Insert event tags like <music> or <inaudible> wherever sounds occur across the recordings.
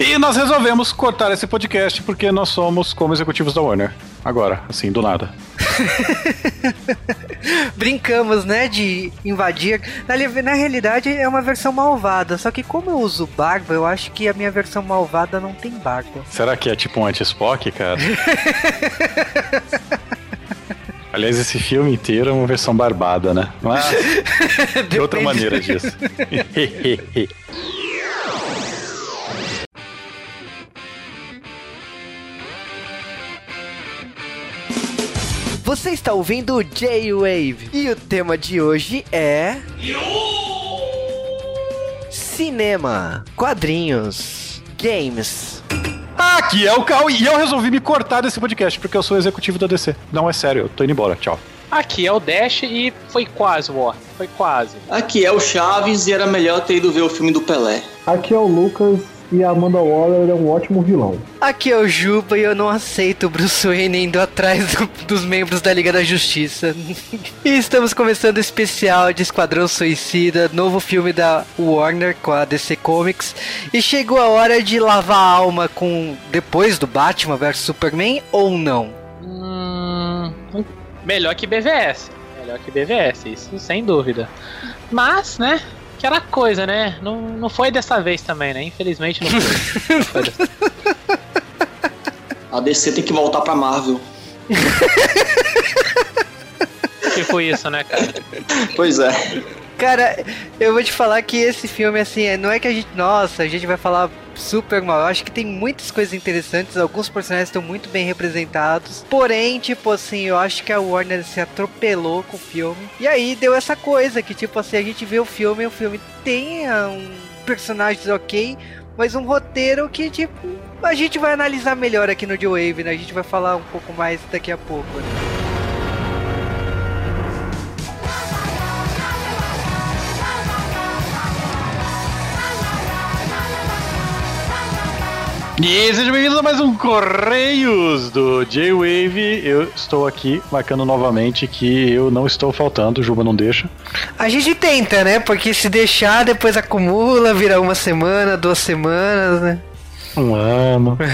E nós resolvemos cortar esse podcast porque nós somos como executivos da Warner. Agora, assim, do nada. <laughs> Brincamos, né, de invadir. Na, na realidade, é uma versão malvada. Só que como eu uso barba, eu acho que a minha versão malvada não tem barba. Será que é tipo um anti-Spock, cara? <laughs> Aliás, esse filme inteiro é uma versão barbada, né? Mas <laughs> de outra maneira disso. Você está ouvindo o J-Wave e o tema de hoje é. Cinema, quadrinhos, games. Aqui é o Cal e eu resolvi me cortar desse podcast porque eu sou executivo da DC. Não, é sério, eu tô indo embora, tchau. Aqui é o Dash e foi quase, War. Foi quase. Aqui é o Chaves e era melhor ter ido ver o filme do Pelé. Aqui é o Lucas e a Amanda Waller é um ótimo vilão. Aqui é o Juba e eu não aceito o Bruce Wayne indo atrás do, dos membros da Liga da Justiça. <laughs> e estamos começando o especial de Esquadrão Suicida, novo filme da Warner com a DC Comics. E chegou a hora de lavar a alma com depois do Batman vs Superman ou não? Hum, melhor que BVS. Melhor que BVS, isso sem dúvida. Mas, né? Aquela coisa, né? Não, não foi dessa vez também, né? Infelizmente não foi. <laughs> não foi A DC tem que voltar pra Marvel. tipo isso, né, cara? Pois é. Cara, eu vou te falar que esse filme, assim, não é que a gente. Nossa, a gente vai falar super mal. Eu acho que tem muitas coisas interessantes, alguns personagens estão muito bem representados. Porém, tipo assim, eu acho que a Warner se atropelou com o filme. E aí deu essa coisa que, tipo assim, a gente vê o filme e o filme tem ah, um personagens ok, mas um roteiro que, tipo, a gente vai analisar melhor aqui no J-Wave, né? A gente vai falar um pouco mais daqui a pouco, né? E sejam bem-vindos a mais um Correios do J-Wave. Eu estou aqui marcando novamente que eu não estou faltando, o Juba não deixa. A gente tenta, né? Porque se deixar, depois acumula, vira uma semana, duas semanas, né? Um ano. <laughs>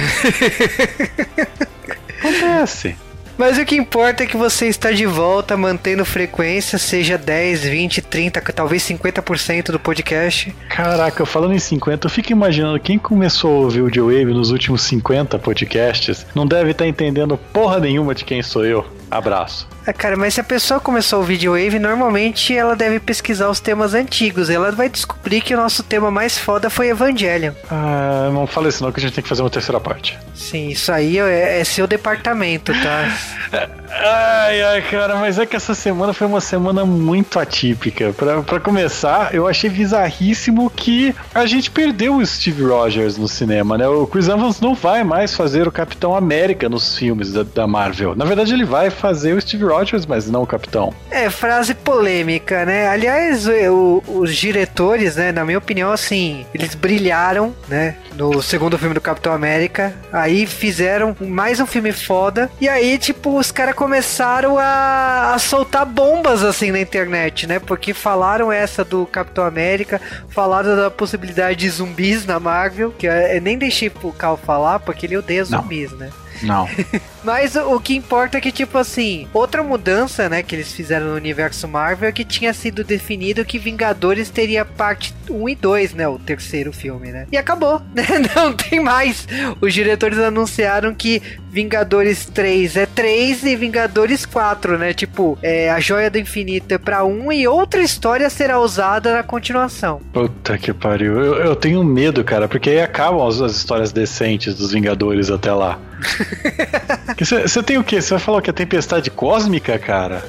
Acontece. Mas o que importa é que você está de volta, mantendo frequência, seja 10, 20, 30, talvez 50% do podcast. Caraca, falando em 50, eu fico imaginando quem começou a ouvir o Joe Wave nos últimos 50 podcasts não deve estar tá entendendo porra nenhuma de quem sou eu. Abraço. Cara, mas se a pessoa começou o Video Wave, normalmente ela deve pesquisar os temas antigos. Ela vai descobrir que o nosso tema mais foda foi Evangelion. Ah, não fala isso não, que a gente tem que fazer uma terceira parte. Sim, isso aí é, é seu departamento, tá? <laughs> ai, ai, cara, mas é que essa semana foi uma semana muito atípica. Pra, pra começar, eu achei bizarríssimo que a gente perdeu o Steve Rogers no cinema, né? O Chris Evans não vai mais fazer o Capitão América nos filmes da, da Marvel. Na verdade, ele vai fazer o Steve Rogers, mas não o Capitão. É, frase polêmica, né? Aliás, o, os diretores, né, na minha opinião, assim, eles brilharam, né, no segundo filme do Capitão América. Aí fizeram mais um filme foda. E aí, tipo, os caras começaram a, a soltar bombas, assim, na internet, né? Porque falaram essa do Capitão América, falaram da possibilidade de zumbis na Marvel, que eu, eu nem deixei pro Cal falar, porque ele odeia zumbis, não. né? Não. <laughs> Mas o que importa é que, tipo assim, outra mudança, né, que eles fizeram no universo Marvel é que tinha sido definido que Vingadores teria parte 1 e 2, né, o terceiro filme, né? E acabou, <laughs> né? Não tem mais. Os diretores anunciaram que Vingadores 3 é 3 e Vingadores 4, né? Tipo, é, a Joia do Infinito é pra 1 e outra história será usada na continuação. Puta que pariu. Eu, eu tenho medo, cara, porque aí acabam as, as histórias decentes dos Vingadores até lá. <laughs> Você tem o quê? Você vai falar o que? A tempestade cósmica, cara?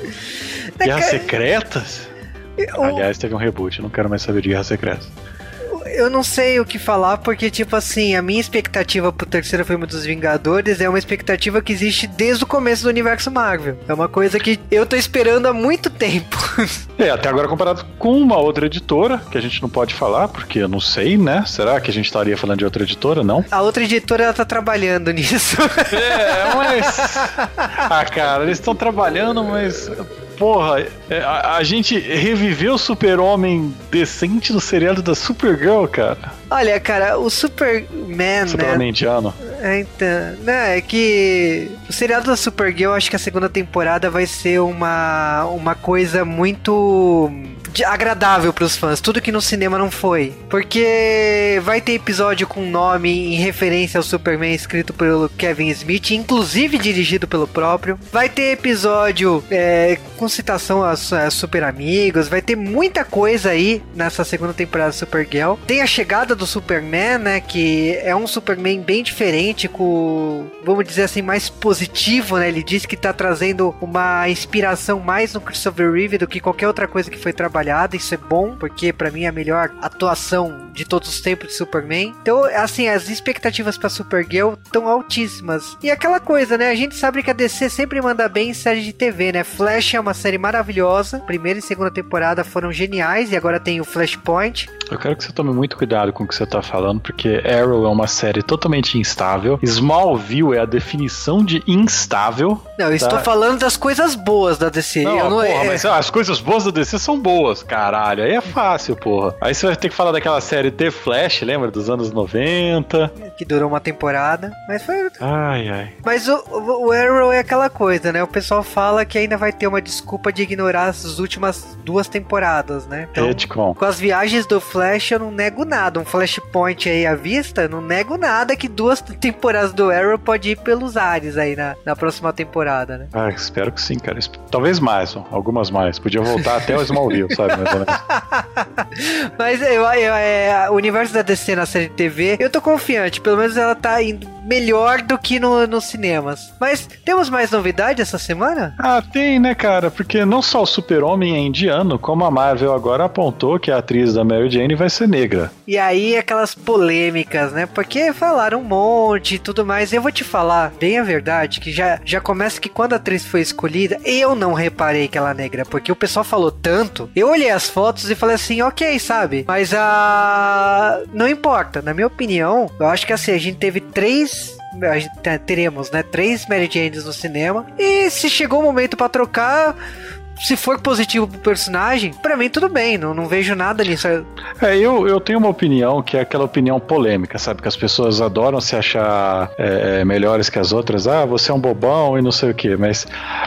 Guerras secretas? Eu... Aliás, teve um reboot, não quero mais saber de Guerras Secretas eu não sei o que falar, porque, tipo assim, a minha expectativa pro terceiro filme dos Vingadores é uma expectativa que existe desde o começo do universo Marvel. É uma coisa que eu tô esperando há muito tempo. <laughs> É, até agora comparado com uma outra editora, que a gente não pode falar, porque eu não sei, né? Será que a gente estaria falando de outra editora, não? A outra editora, ela tá trabalhando nisso. É, mas... <laughs> Ah, cara, eles estão trabalhando, mas porra, é, a, a gente reviveu o super-homem decente no seriado da Supergirl, cara. Olha, cara, o Superman, né? Superman indiano. É, então, né, é que o seriado da Supergirl, acho que a segunda temporada vai ser uma, uma coisa muito agradável pros fãs, tudo que no cinema não foi. Porque vai ter episódio com nome em referência ao Superman escrito pelo Kevin Smith, inclusive dirigido pelo próprio. Vai ter episódio é, com citação a, a Super Amigos, vai ter muita coisa aí nessa segunda temporada da Supergirl. Tem a chegada do Superman, né, que é um Superman bem diferente, com, vamos dizer assim, mais positivo, né? Ele diz que tá trazendo uma inspiração mais no Christopher Reeve do que qualquer outra coisa que foi trabalhada. Isso é bom, porque pra mim é a melhor atuação de todos os tempos de Superman. Então, assim, as expectativas pra Supergirl estão altíssimas. E aquela coisa, né? A gente sabe que a DC sempre manda bem em série de TV, né? Flash é uma série maravilhosa. Primeira e segunda temporada foram geniais e agora tem o Flashpoint. Eu quero que você tome muito cuidado com o que você tá falando, porque Arrow é uma série totalmente instável. Smallville é a definição de instável. Não, eu estou Tá. falando das coisas boas da DC. Não, não porra, é- mas as coisas boas da DC são boas, caralho. Aí é fácil, porra. Aí você vai ter que falar daquela série The Flash, lembra? Dos anos 90. que durou uma temporada, mas foi Ai, ai. Mas o, o, Arrow é aquela coisa, né? O pessoal fala que ainda vai ter uma desculpa de ignorar as últimas duas temporadas, né? Então, Retcon. com as viagens do Flash, eu não nego nada. Um Flashpoint aí à vista, não nego nada que duas temporadas do Arrow pode ir pelos ares aí na, na próxima temporada, né? Ah, espero que sim, cara. Talvez mais, algumas mais. Podia voltar até o Smallville, <laughs> sabe? Mais ou menos. <laughs> Mas eu, eu, é, o universo da DC na série de TV, eu tô confiante. Pelo menos ela tá indo melhor do que no, nos cinemas. Mas temos mais novidade essa semana? Ah, tem, né, cara? Porque não só o Super-Homem é indiano, como a Marvel agora apontou que a atriz da Mary Jane vai ser negra. E aí aquelas polêmicas, né? Porque falaram um monte e tudo mais. Eu vou te falar bem a verdade, que já, já começa que quando a atriz foi escolhida, eu não reparei que ela é negra, porque o pessoal falou tanto. Eu olhei as fotos e falei assim, ok, sabe? Mas a. Não importa, na minha opinião, eu acho que assim, a gente teve três. Teremos, né? Três Mary Janes no cinema. E se chegou o momento pra trocar. Se for positivo pro personagem, pra mim tudo bem, não, não vejo nada nisso. É, eu, eu tenho uma opinião que é aquela opinião polêmica, sabe? Que as pessoas adoram se achar é, melhores que as outras. Ah, você é um bobão e não sei o quê. Mas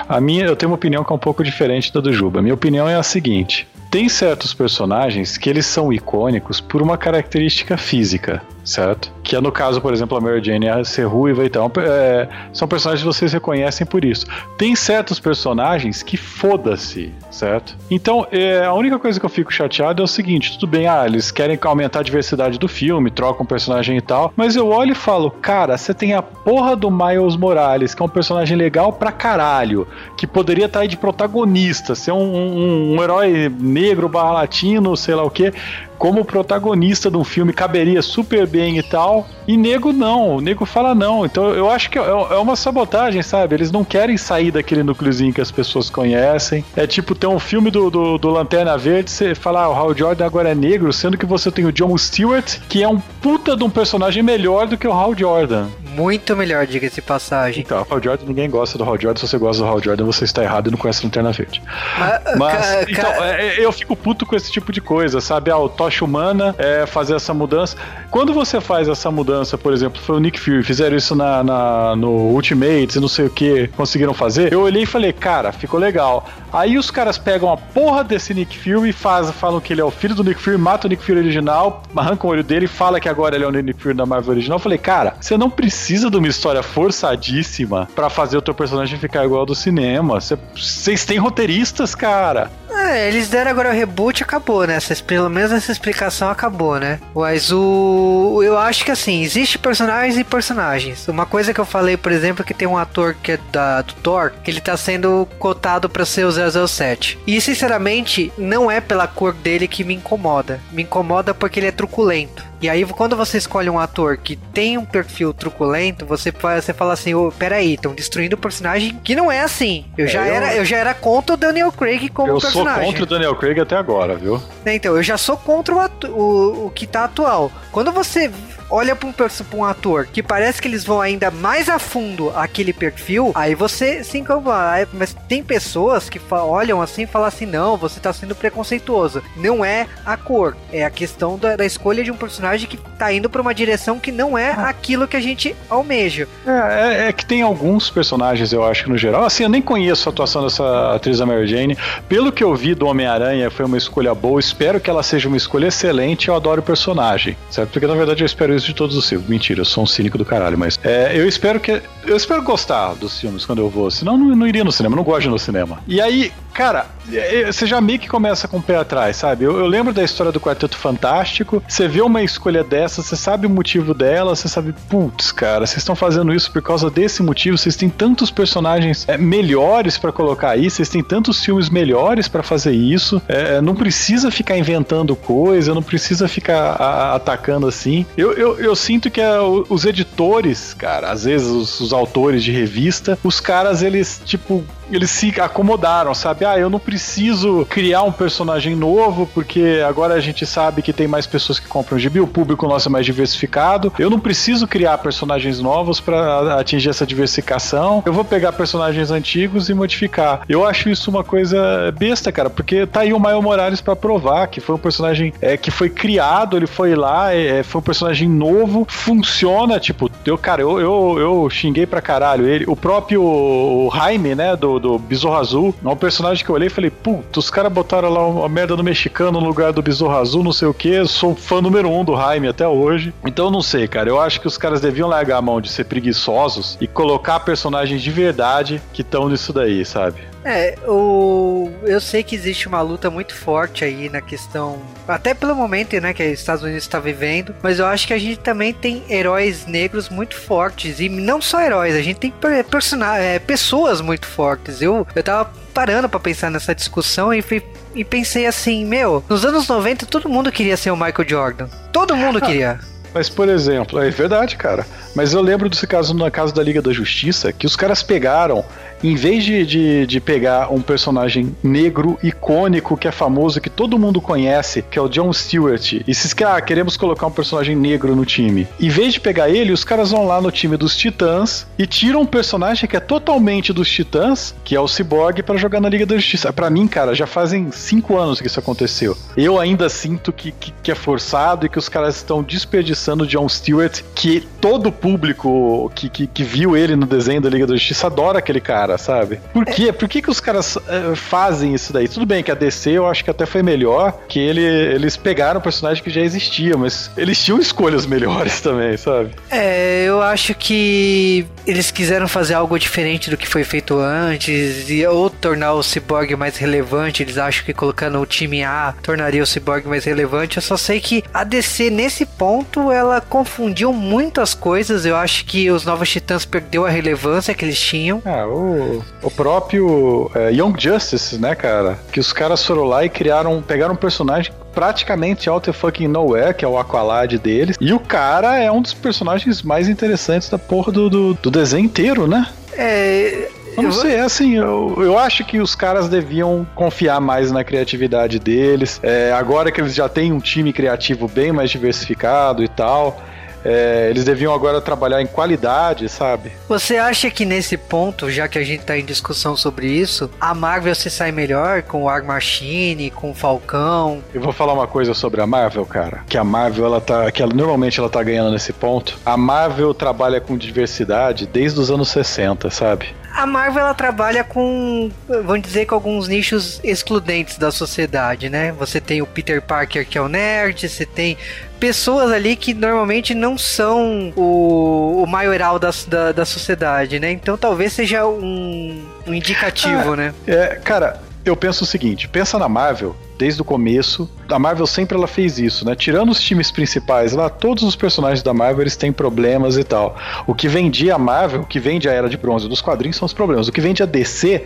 a minha, eu tenho uma opinião que é um pouco diferente da do Juba. Minha opinião é a seguinte: tem certos personagens que eles são icônicos por uma característica física, certo? Que é no caso, por exemplo, a Mary Jane ser ruiva e tal. É, são personagens que vocês reconhecem por isso. Tem certos personagens que foda-se, certo? Então, é, a única coisa que eu fico chateado é o seguinte: tudo bem, ah, eles querem aumentar a diversidade do filme, trocam personagem e tal, mas eu olho e falo, cara, você tem a porra do Miles Morales, que é um personagem legal pra caralho, que poderia estar aí de protagonista, ser um, um- um herói negro, barra latino, sei lá o que, como protagonista de um filme, caberia super bem e tal. E nego não, o nego fala não. Então eu acho que é, é uma sabotagem, sabe? Eles não querem sair daquele núcleozinho que as pessoas conhecem. É tipo ter um filme do, do, do Lanterna Verde, você falar, ah, o Hal Jordan agora é negro, sendo que você tem o John Stewart, que é um puta de um personagem melhor do que o Hal Jordan. Muito melhor, diga-se passagem. Então, o Hal Jordan, ninguém gosta do Hal Jordan. Se você gosta do Hal Jordan, você está errado e não conhece Lanterna Verde. Mas, Mas, ca- então, é, é, eu fico puto com esse tipo de coisa, sabe? Ah, o Tocha Humana é fazer essa mudança. Quando você faz essa mudança, por exemplo, foi o Nick Fury, fizeram isso na, na- no Ultimates e não sei o que, conseguiram fazer. Eu olhei e falei, cara, ficou legal. Aí os caras pegam a porra desse Nick Fury e faz, falam que ele é o filho do Nick Fury, mata o Nick Fury original, arranca o olho dele e fala que agora ele é o Nick Fury da Marvel original. Eu falei, cara, você não precisa de uma história forçadíssima pra fazer o teu personagem ficar igual ao do cinema. Você- Vocês têm roteiristas, cara. É, eles deram agora o reboot e acabou, né? Essa, pelo menos essa explicação acabou, né? Mas o. Eu acho que assim, existe personagens e personagens. Uma coisa que eu falei, por exemplo, é que tem um ator que é da, do Thor, que ele tá sendo cotado pra ser o 007. E sinceramente, não é pela cor dele que me incomoda. Me incomoda porque ele é truculento. E aí, quando você escolhe um ator que tem um perfil truculento, você, você fala assim: ô, peraí, estão destruindo o personagem que não é assim. Eu, É, já, eu- era, eu já era contra o Daniel Craig como eu sou personagem. contra o Daniel Craig até agora, viu? Então, eu já sou contra o, o, o que tá atual. Quando você olha pra um, pra um ator que parece que eles vão ainda mais a fundo aquele perfil, aí você se incomoda. Mas tem pessoas que olham assim e falam assim: não, você tá sendo preconceituoso. Não é a cor, é a questão da, da escolha de um personagem que tá indo pra uma direção que não é aquilo que a gente almeja. É, é- é que tem alguns personagens, eu acho, no geral. Assim, eu nem conheço a atuação dessa atriz da Mary Jane. Pelo que eu vi do Homem-Aranha, foi uma escolha boa. Espero que ela seja uma escolha excelente. Eu adoro o personagem, certo? Porque na verdade eu espero de todos os filmes. Mentira, eu sou um cínico do caralho, mas é, eu espero que. Eu espero gostar dos filmes quando eu vou. Senão, não, não iria no cinema. Não gosto de ir no cinema. E aí, cara, é, é, você já meio que começa com o pé atrás, sabe? Eu, eu lembro da história do Quarteto Fantástico. Você vê uma escolha dessa, você sabe o motivo dela, você sabe, putz, cara, vocês estão fazendo isso por causa desse motivo. Vocês têm tantos personagens é, melhores pra colocar aí, vocês têm tantos filmes melhores pra fazer isso. É, não precisa ficar inventando coisa, não precisa ficar a- atacando assim. Eu, eu, eu sinto que é, o- os editores, cara, às vezes os, os autores de revista, os caras, eles, tipo, eles se acomodaram, sabe? Ah, eu não preciso criar um personagem novo, porque agora a gente sabe que tem mais pessoas que compram gibi, o público nosso é mais diversificado. Eu não preciso criar personagens novos pra atingir essa diversificação. Eu vou pegar personagens antigos e modificar. Eu acho isso uma coisa besta, cara, porque tá aí o Maio Morales pra provar que foi um personagem é, que foi criado, ele foi lá, é, foi um personagem novo, funciona, tipo, eu, cara, eu, eu, eu xinguei pra caralho ele. O próprio Jaime, né, do, do Besouro Azul, é um personagem que eu olhei e falei, puta, os caras botaram lá uma merda no mexicano no lugar do Besouro Azul, não sei o que, sou fã número um do Jaime até hoje. Então não sei, cara, eu acho que os caras deviam largar a mão de ser preguiçosos e colocar personagens de verdade que estão nisso daí, sabe? É, o... eu sei que existe uma luta muito forte aí na questão, até pelo momento né, que os Estados Unidos está vivendo, mas eu acho que a gente também tem heróis negros muito fortes, e não só heróis, a gente tem per- persona- é, pessoas muito fortes. Eu, eu tava parando pra pensar nessa discussão e, fui- e pensei assim, meu, nos anos 90 todo mundo queria ser o Michael Jordan. Todo mundo <laughs> queria. Mas, por exemplo, é verdade, cara. Mas eu lembro desse caso na Casa da Liga da Justiça, que os caras pegaram, em vez de, de, de pegar um personagem negro, icônico, que é famoso, que todo mundo conhece, que é o John Stewart, e se ah, queremos colocar um personagem negro no time. Em vez de pegar ele, os caras vão lá no time dos Titãs e tiram um personagem que é totalmente dos Titãs, que é o Cyborg, pra jogar na Liga da Justiça. Pra mim, cara, já fazem cinco anos que isso aconteceu. Eu ainda sinto que, que, que é forçado e que os caras estão desperdiçando o John Stewart, que todo público que, que, que viu ele no desenho da Liga da Justiça adora aquele cara, sabe? Por quê? Por que, que os caras eh, fazem isso daí? Tudo bem que a DC eu acho que até foi melhor, que ele, eles pegaram um personagem que já existia, mas eles tinham escolhas melhores também, sabe? É, eu acho que eles quiseram fazer algo diferente do que foi feito antes, e, ou tornar o Cyborg mais relevante. Eles acham que colocando o time A tornaria o Cyborg mais relevante. Eu só sei que a DC, nesse ponto, ela confundiu muito as coisas. Eu acho que os Novos Titãs perdeu a relevância que eles tinham. Ah, o, o próprio é, Young Justice, né, cara? Que os caras foram lá e criaram, pegaram um personagem praticamente out of fucking nowhere, que é o Aqualad deles. E o cara é um dos personagens mais interessantes da porra do, do, do desenho inteiro, né? É. Eu não sei, assim, eu, eu acho que os caras deviam confiar mais na criatividade deles. É, agora que eles já têm um time criativo bem mais diversificado e tal, é, eles deviam agora trabalhar em qualidade, sabe? Você acha que nesse ponto, já que a gente tá em discussão sobre isso, a Marvel se sai melhor com o War Machine, com o Falcão? Eu vou falar uma coisa sobre a Marvel, cara. Que a Marvel, ela tá. Que ela, normalmente ela tá ganhando nesse ponto. A Marvel trabalha com diversidade desde os anos 60, sabe? A Marvel ela trabalha com, vamos dizer, com alguns nichos excludentes da sociedade, né? Você tem o Peter Parker que é o nerd, você tem pessoas ali que normalmente não são o, o maioral da, da, da sociedade, né? Então talvez seja um, um indicativo, né? É, cara, eu penso o seguinte: pensa na Marvel. Desde o começo, a Marvel sempre ela fez isso, né? Tirando os times principais lá, todos os personagens da Marvel eles têm problemas e tal. O que vendia a Marvel, o que vende a Era de Bronze dos quadrinhos são os problemas. O que vende a DC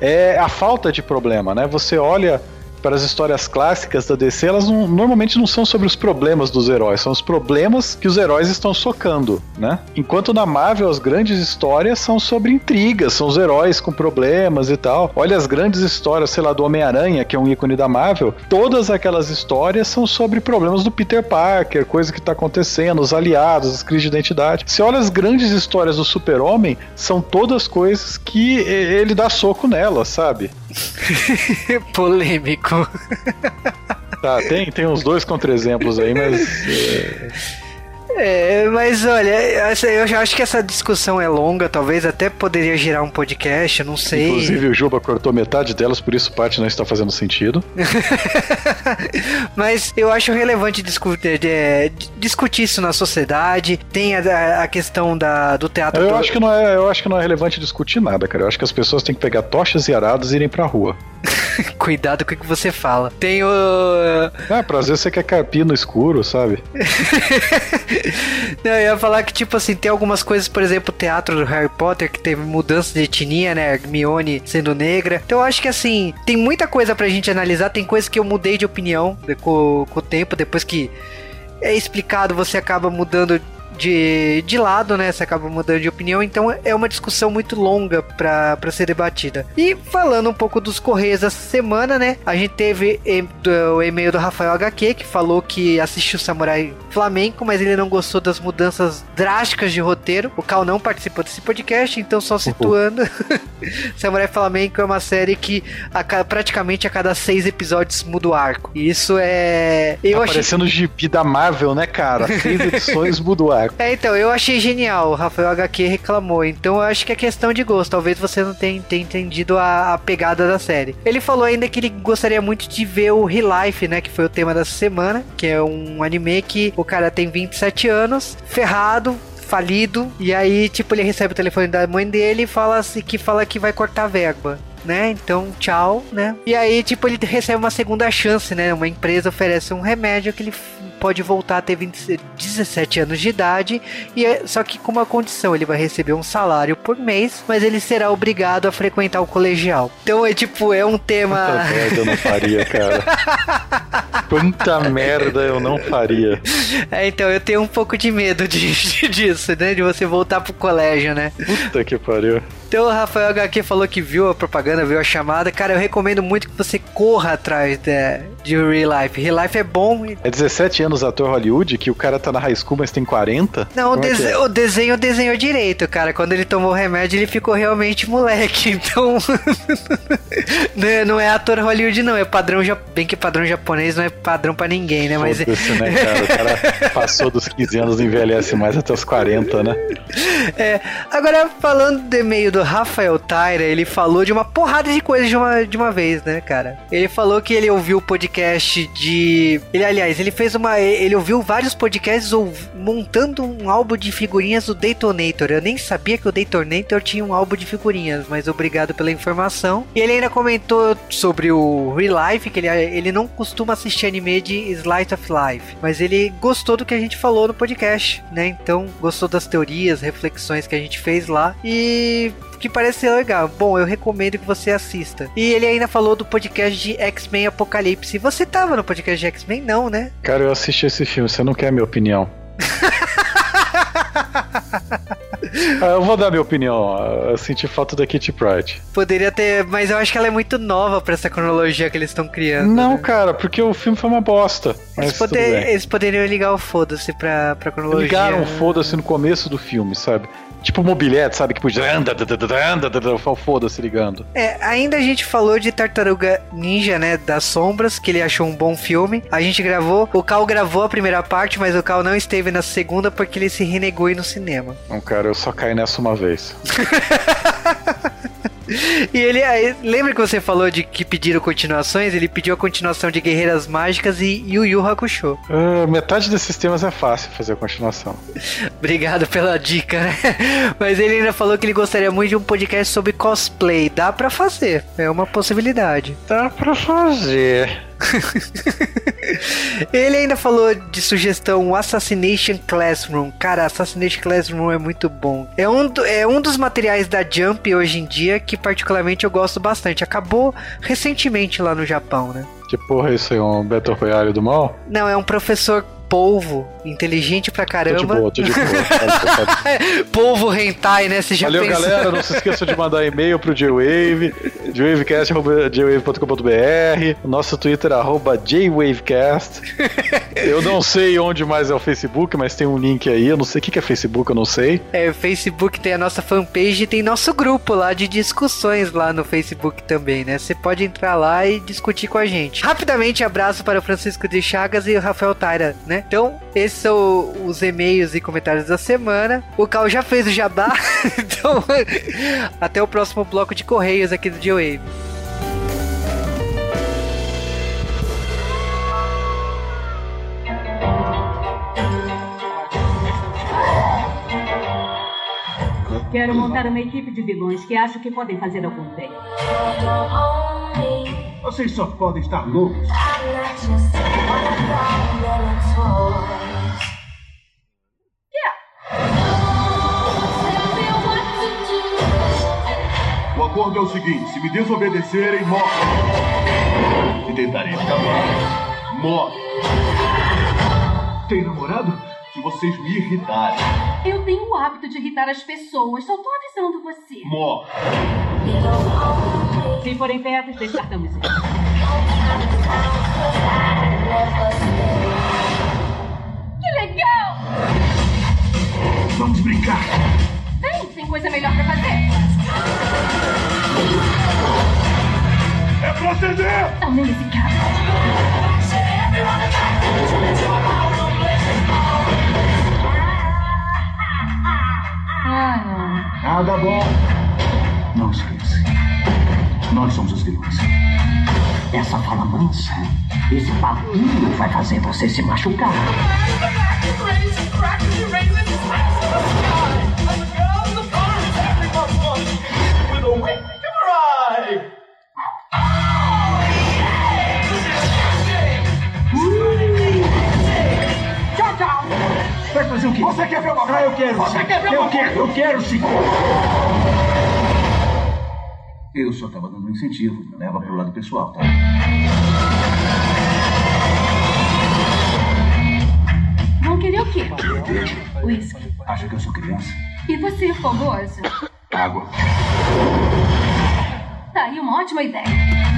é a falta de problema, né? Você olha para as histórias clássicas da DC, elas não- normalmente não são sobre os problemas dos heróis, são os problemas que os heróis estão socando, né? Enquanto na Marvel as grandes histórias são sobre intrigas, são os heróis com problemas e tal. Olha as grandes histórias, sei lá, do Homem-Aranha, que é um ícone da Marvel, todas aquelas histórias são sobre problemas do Peter Parker, coisa que tá acontecendo, os aliados, as crises de identidade. Se olha as grandes histórias do Super-Homem, são todas coisas que ele dá soco nela, sabe? <laughs> Polêmico. Tá, tem, tem uns dois contra-exemplos aí, mas. eh, <laughs> É, mas olha, eu já acho que essa discussão é longa, talvez até poderia gerar um podcast, eu não sei. inclusive o Juba cortou metade delas, por isso parte não está fazendo sentido. <laughs> Mas eu acho relevante discutir, de- discutir isso na sociedade. Tem a, a questão da, do teatro. Eu do- acho, que não é, eu acho que não é relevante discutir nada, cara. Eu acho que as pessoas têm que pegar tochas e arados e irem pra rua. <laughs> Cuidado com o que você fala. Tem o. Pra às vezes você quer carpir no escuro, sabe? <laughs> <laughs> Não, eu ia falar que, tipo assim, tem algumas coisas, por exemplo, o teatro do Harry Potter, que teve mudança de etnia, né? Hermione sendo negra. Então eu acho que, assim, tem muita coisa pra gente analisar. Tem coisas que eu mudei de opinião com, com o tempo, depois que é explicado, você acaba mudando de, de lado, né? Você acaba mudando de opinião. Então é uma discussão muito longa pra ser debatida. E falando um pouco dos Correios essa semana, né? A gente teve o e-mail do Rafael HQ que falou que assistiu Samurai Flamenco, mas ele não gostou das mudanças drásticas de roteiro. O Cal não participou desse podcast, então só situando. <laughs> Samurai Flamenco é uma série que a ca- praticamente a cada seis episódios muda o arco. E isso é. Eu achei. parecendo o gibi da Marvel, né, cara? Seis edições muda o arco. É, então, eu achei genial. O Rafael HQ reclamou. Então eu acho que é questão de gosto. Talvez você não tenha, tenha entendido a, a pegada da série. Ele falou ainda que ele gostaria muito de ver o Real Life, né? Que foi o tema dessa semana. Que é um anime que o cara tem 27 anos, ferrado. Falido, e aí, tipo, ele recebe o telefone da mãe dele e fala assim, que fala que vai cortar a verba né? Então, tchau, né? E aí, tipo, ele recebe uma segunda chance, né? Uma empresa oferece um remédio que ele pode voltar a ter 20, 17 anos de idade, e é- só que com uma condição, ele vai receber um salário por mês, mas ele será obrigado a frequentar o colegial. Então, é tipo, é um tema... Quanta <laughs> merda eu não faria, cara. Quanta merda eu não faria. É, então, eu tenho um pouco de medo de, disso, né? De você voltar pro colégio, né? Puta que pariu. Então o Rafael HQ falou que viu a propaganda, viu a chamada. Cara, eu recomendo muito que você corra atrás de, de Real Life. Real Life é bom. É 17 anos ator Hollywood, que o cara tá na high school, mas tem 40? Não, o, é é? o desenho desenhou direito, cara. Quando ele tomou o remédio, ele ficou realmente moleque. <laughs> Então. <laughs> não, é, não é ator Hollywood, não. É padrão. Bem que padrão japonês não é padrão pra ninguém, né? Mas. Né, <laughs> cara? O cara passou dos 15 anos e envelhece mais até os 40, né? É, agora falando do e-mail do Rafael Tyra, ele falou de uma porrada de coisas de uma, de uma vez, né, cara? Ele falou que ele ouviu o podcast de. Ele, aliás, ele fez uma. Ele ouviu vários podcasts montando um álbum de figurinhas do Daytonator. Eu nem sabia que o Daytonator tinha um álbum de figurinhas, mas obrigado pela informação. E ele ainda comentou sobre o Real Life, que ele, ele não costuma assistir anime de Slice of Life, mas ele gostou do que a gente falou no podcast, né? Então, gostou das teorias, reflexões que a gente fez lá e que parece ser legal. Bom, eu recomendo que você assista. E ele ainda falou do podcast de X-Men Apocalipse. Você tava no podcast de X-Men? Não, né? Cara, eu assisti esse filme, você não quer a minha opinião. <laughs> <laughs> Ah, eu vou dar minha opinião. Eu senti falta da Kitty Pryde. Poderia ter, mas eu acho que ela é muito nova pra essa cronologia que eles estão criando. Não, né? cara, porque o filme foi uma bosta. Eles, poder- eles poderiam ligar o foda-se pra, pra cronologia. Ligaram foda-se no começo do filme, sabe? Tipo mobilete, sabe? Que podia. Anda, anda, anda, anda, anda, foda-se ligando. É, ainda a gente falou de Tartaruga Ninja, né, das sombras, que ele achou um bom filme. A gente gravou, o Cal gravou a primeira parte, mas o Cal não esteve na segunda porque ele se renegou no cinema. Não, cara, eu só caí nessa uma vez. <laughs> E ele, aí, lembra que você falou de que pediram continuações? Ele pediu a continuação de Guerreiras Mágicas e Yu Yu Hakusho. Ah, metade desses temas é fácil fazer a continuação. <laughs> Obrigado pela dica, né? <laughs> Mas ele ainda falou que ele gostaria muito de um podcast sobre cosplay. Dá pra fazer, é uma possibilidade. Dá pra fazer. <laughs> Ele ainda falou de sugestão Assassination Classroom. Cara, Assassination Classroom é muito bom. É um, do- é um dos materiais da Jump hoje em dia que particularmente eu gosto bastante. Acabou recentemente lá no Japão, né? Que porra é isso aí? Um Battle Royale do mal? Não, é um professor polvo, inteligente pra Tô de caramba. boa, tô de boa. <laughs> Polvo hentai, né? Você já Valeu, pensou? galera. Não se esqueçam de mandar e-mail pro J-Wave, jwavecast.jwave.com.br, nosso Twitter, arroba jwavecast. Eu não sei onde mais é o Facebook, mas tem um link aí. Eu não sei o que que é Facebook, eu não sei. É, o Facebook tem a nossa fanpage e tem nosso grupo lá de discussões lá no Facebook também, né? Você pode entrar lá e discutir com a gente. Rapidamente, abraço para o Francisco de Chagas e o Rafael Taira, né? Então, esses são os e-mails e comentários da semana. O Cal já fez o jabá, <laughs> então até o próximo bloco de correios aqui do G-Wave. Quero montar uma equipe de vilões que acho que podem fazer algum bem. Vocês só podem estar loucos. O acordo é o seguinte: se me desobedecerem, morrem. Se tentarem escapar, morrem. Tem namorado? Se vocês me irritarem, Eu tenho o hábito de irritar as pessoas, só tô avisando você. morrem. Se forem perto, descartamos. Que legal! Vamos brincar. Vem, tem coisa melhor pra fazer. É pra acender! Amei esse cara. Ah, não. Nada bom. Não esqueça. Nós somos os vilões. Essa fala mansa, esse papinho vai fazer você se machucar. Vai fazer o quê? Você quer ver uma praia? Eu quero. Você quer ver Eu quero, eu quero sim. Eu só tava dando um incentivo. Me leva pro lado pessoal, tá? Vão querer o quê? Whisky. Acha que eu sou criança? E você, fogoso? Água. Tá aí uma ótima ideia.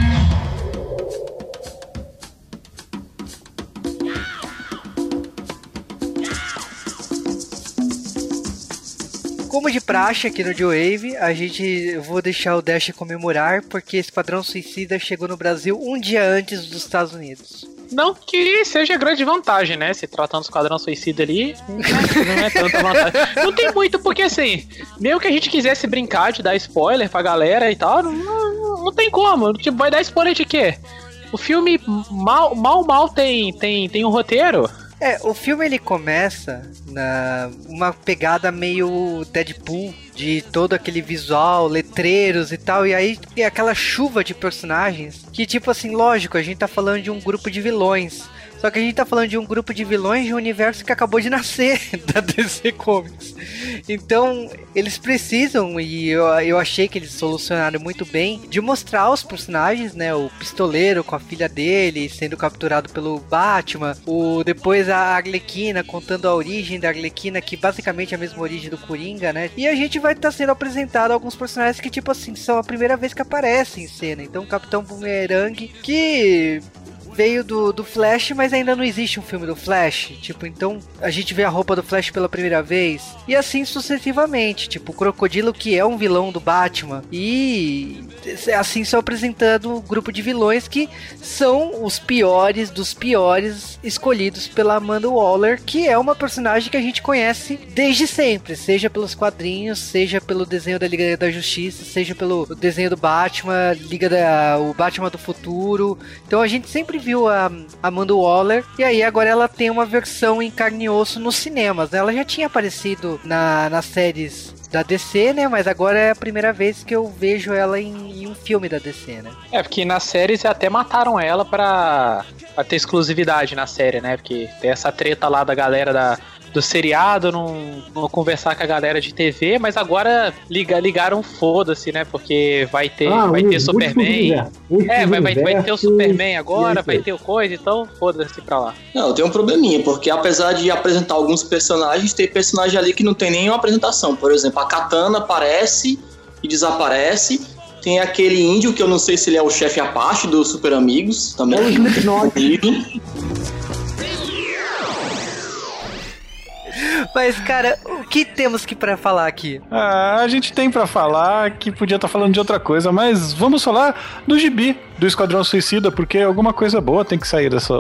Como de praxe aqui no G-Wave, a gente eu vou deixar o Dash comemorar porque Esquadrão Suicida chegou no Brasil um dia antes dos Estados Unidos. Não que seja grande vantagem, né? Se tratando do Esquadrão Suicida ali, não é tanta vantagem. Não tem muito, porque assim, mesmo que a gente quisesse brincar de dar spoiler pra galera e tal, não, não, não tem como. Tipo, vai dar spoiler de quê? O filme mal, mal, mal tem, tem, tem um roteiro. É, o filme ele começa na uma pegada meio Deadpool de todo aquele visual, letreiros e tal, e aí tem aquela chuva de personagens que tipo assim, lógico, a gente tá falando de um grupo de vilões. Só que a gente tá falando de um grupo de vilões de um universo que acabou de nascer <laughs> da DC Comics. Então, eles precisam, e eu, eu achei que eles solucionaram muito bem, de mostrar os personagens, né? O pistoleiro com a filha dele sendo capturado pelo Batman, o depois a Arlequina contando a origem da Arlequina, que basicamente é a mesma origem do Coringa, né? E a gente vai estar sendo apresentado alguns personagens que, tipo assim, são a primeira vez que aparecem em cena. Então, o Capitão Boomerang, que veio do, do Flash, mas ainda não existe um filme do Flash. Tipo, então a gente vê a roupa do Flash pela primeira vez. E assim sucessivamente. Tipo, o Crocodilo, que é um vilão do Batman. E assim só apresentando um grupo de vilões que são os piores dos piores escolhidos pela Amanda Waller, que é uma personagem que a gente conhece desde sempre, seja pelos quadrinhos, seja pelo desenho da Liga da Justiça, seja pelo desenho do Batman, Liga da o Batman do Futuro. Então a gente sempre viu a Amanda Waller e aí agora ela tem uma versão em carne e osso nos cinemas. Né? Ela já tinha aparecido na, nas séries da DC, né? Mas agora é a primeira vez que eu vejo ela em, em um filme da DC, né? É, porque nas séries até mataram ela pra, pra ter exclusividade na série, né? Porque tem essa treta lá da galera da, do seriado, não, não conversar com a galera de TV, mas agora liga, ligaram foda-se, né? Porque vai ter, Ah, vai ter Superman. É, vai, vai, vai ter o Superman agora, é vai ter o coisa, então foda-se pra lá. Não, tem um probleminha, porque apesar de apresentar alguns personagens, tem personagem ali que não tem nenhuma apresentação. Por exemplo, a Katana aparece e desaparece. Tem aquele índio que eu não sei se ele é o chefe Apache dos Super Amigos, também. É o Slipknot. <laughs> Mas, cara, o que temos que pra falar aqui? Ah, a gente tem pra falar que podia estar falando de outra coisa, mas vamos falar do gibi do Esquadrão Suicida, porque alguma coisa boa tem que sair dessa,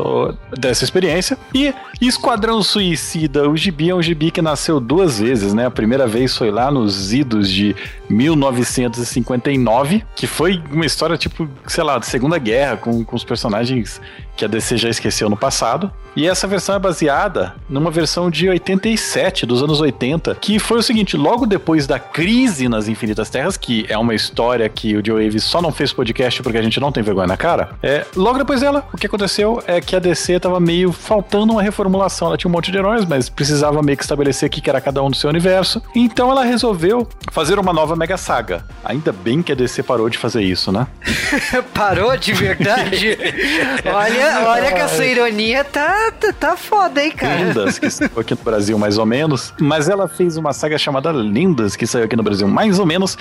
dessa experiência. E Esquadrão Suicida, o gibi é um gibi que nasceu duas vezes, né? A primeira vez foi lá nos idos de 1959, que foi uma história tipo, sei lá, de Segunda Guerra, com, com os personagens que a DC já esqueceu no passado. E essa versão é baseada numa versão de 87, dos anos 80, que foi o seguinte: logo depois da crise nas Infinitas Terras, que é uma história que o Joe Aves só não fez podcast porque a gente não tem vergonha na cara, é, logo depois dela, o que aconteceu é que a DC tava meio faltando uma reformulação. Ela tinha um monte de heróis, mas precisava meio que estabelecer o que era cada um do seu universo. Então ela resolveu fazer uma nova Mega Saga. Ainda bem que a DC parou de fazer isso, né? <laughs> Parou de verdade? <laughs> olha, olha que a sua ironia tá, tá, tá foda, hein, cara? Lendas, que saiu aqui no Brasil mais ou menos, mas ela fez uma saga chamada Lendas, que saiu aqui no Brasil mais ou menos,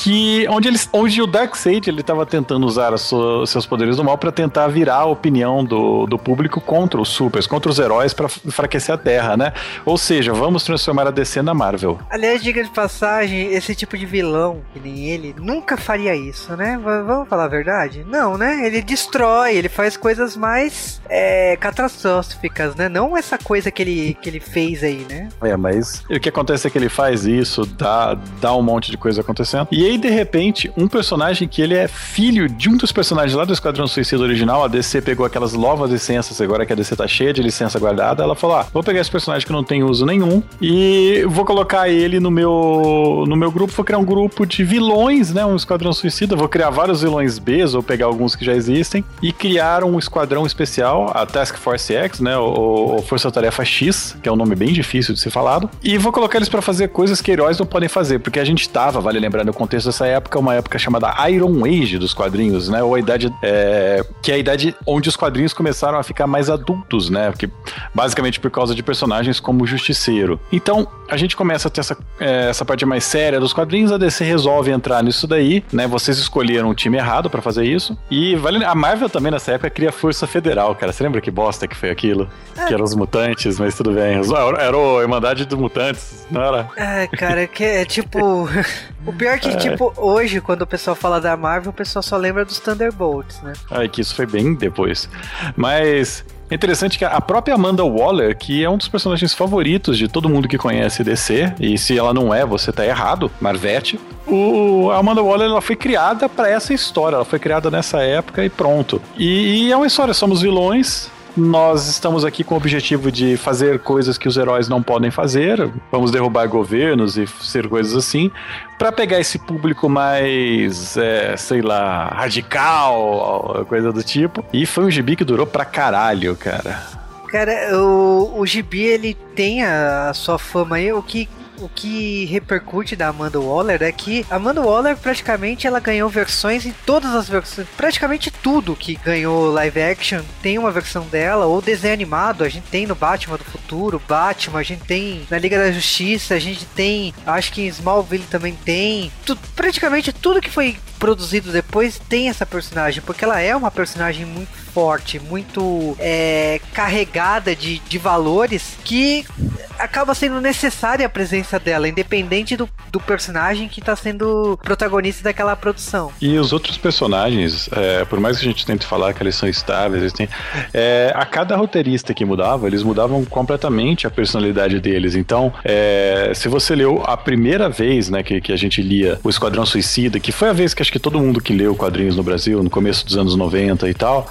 que onde eles onde o Darkseid ele estava tentando usar sua- seus poderes do mal para tentar virar a opinião do, do público contra os supers, contra os heróis para enfraquecer a Terra, né? Ou seja, vamos transformar a DC na Marvel. Aliás, diga de passagem, esse tipo de vilão, que nem ele, nunca faria isso, né? V- vamos falar a verdade? Não, né? Ele destrói, ele faz coisas mais é, catastróficas, né? Não essa coisa que ele, que ele fez aí, né? É, mas o que acontece é que ele faz isso, dá, dá um monte de coisa acontecendo. E aí, de repente, um personagem que ele é filho de um dos personagens lá do Esquadrão Suicida original, a DC pegou aquelas novas licenças, agora que a DC tá cheia de licença guardada, ela falou: ah, vou pegar esse personagem que não tem uso nenhum e vou colocar ele no meu, no meu grupo, vou criar um grupo de vilões, né? Um Esquadrão Suicida, vou criar vários vilões Bs, ou pegar alguns que já existem, e criar um esquadrão especial, a Task Force X, né? Ou, ou Força Tarefa X, que é um nome bem difícil de ser falado, e vou colocar eles pra fazer coisas que heróis não podem fazer, porque a gente tava, vale lembrar no contexto dessa época, uma época chamada Iron Age dos quadrinhos, né? Ou a idade, é, que é a idade onde os quadrinhos começaram a ficar mais adultos, né? Porque, basicamente por causa de personagens como o Justiceiro. Então, a gente começa a ter essa, é, essa parte mais séria dos quadrinhos, a DC resolve entrar nisso daí, né? Vocês escolheram o time errado pra fazer isso. E vale, a Marvel também nessa época cria Força Federal, cara. Você lembra que bosta que foi aquilo? Que eram os mutantes, mas tudo bem. Era a Irmandade dos Mutantes, não era? Ah, cara, que é tipo. <laughs> o pior é que, tipo, hoje, quando o pessoal fala da Marvel, o pessoal só lembra dos Thunderbolts, né? Ai, que isso foi bem depois. Mas é interessante que a própria Amanda Waller, que é um dos personagens favoritos de todo mundo que conhece DC, e se ela não é, você tá errado, Marvete. O, a Amanda Waller ela foi criada para essa história, ela foi criada nessa época e pronto. E, e é uma história, somos vilões, nós estamos aqui com o objetivo de fazer coisas que os heróis não podem fazer, vamos derrubar governos e ser coisas assim, Pra pegar esse público mais, é, sei lá, radical, coisa do tipo. E foi um gibi que durou pra caralho, cara. Cara, o, o Gibi, ele tem a, a sua fama aí, o que... O que repercute da Amanda Waller é que a Amanda Waller praticamente ela ganhou versões em todas as versões, praticamente tudo que ganhou live action tem uma versão dela, ou desenho animado, a gente tem no Batman do Futuro, Batman, a gente tem na Liga da Justiça, a gente tem, acho que em Smallville também tem, tu, praticamente tudo que foi produzido depois tem essa personagem, porque ela é uma personagem muito forte, muito é, carregada de, de valores que acaba sendo necessária a presença dela, independente do, do personagem que está sendo protagonista daquela produção. E os outros personagens, é, por mais que a gente tente falar que eles são estáveis, eles têm, é, a cada roteirista que mudava, eles mudavam completamente a personalidade deles. Então, é, se você leu a primeira vez né, que, que a gente lia o Esquadrão Suicida, que foi a vez que a acho que todo mundo que leu quadrinhos no Brasil, no começo dos anos 90 e tal,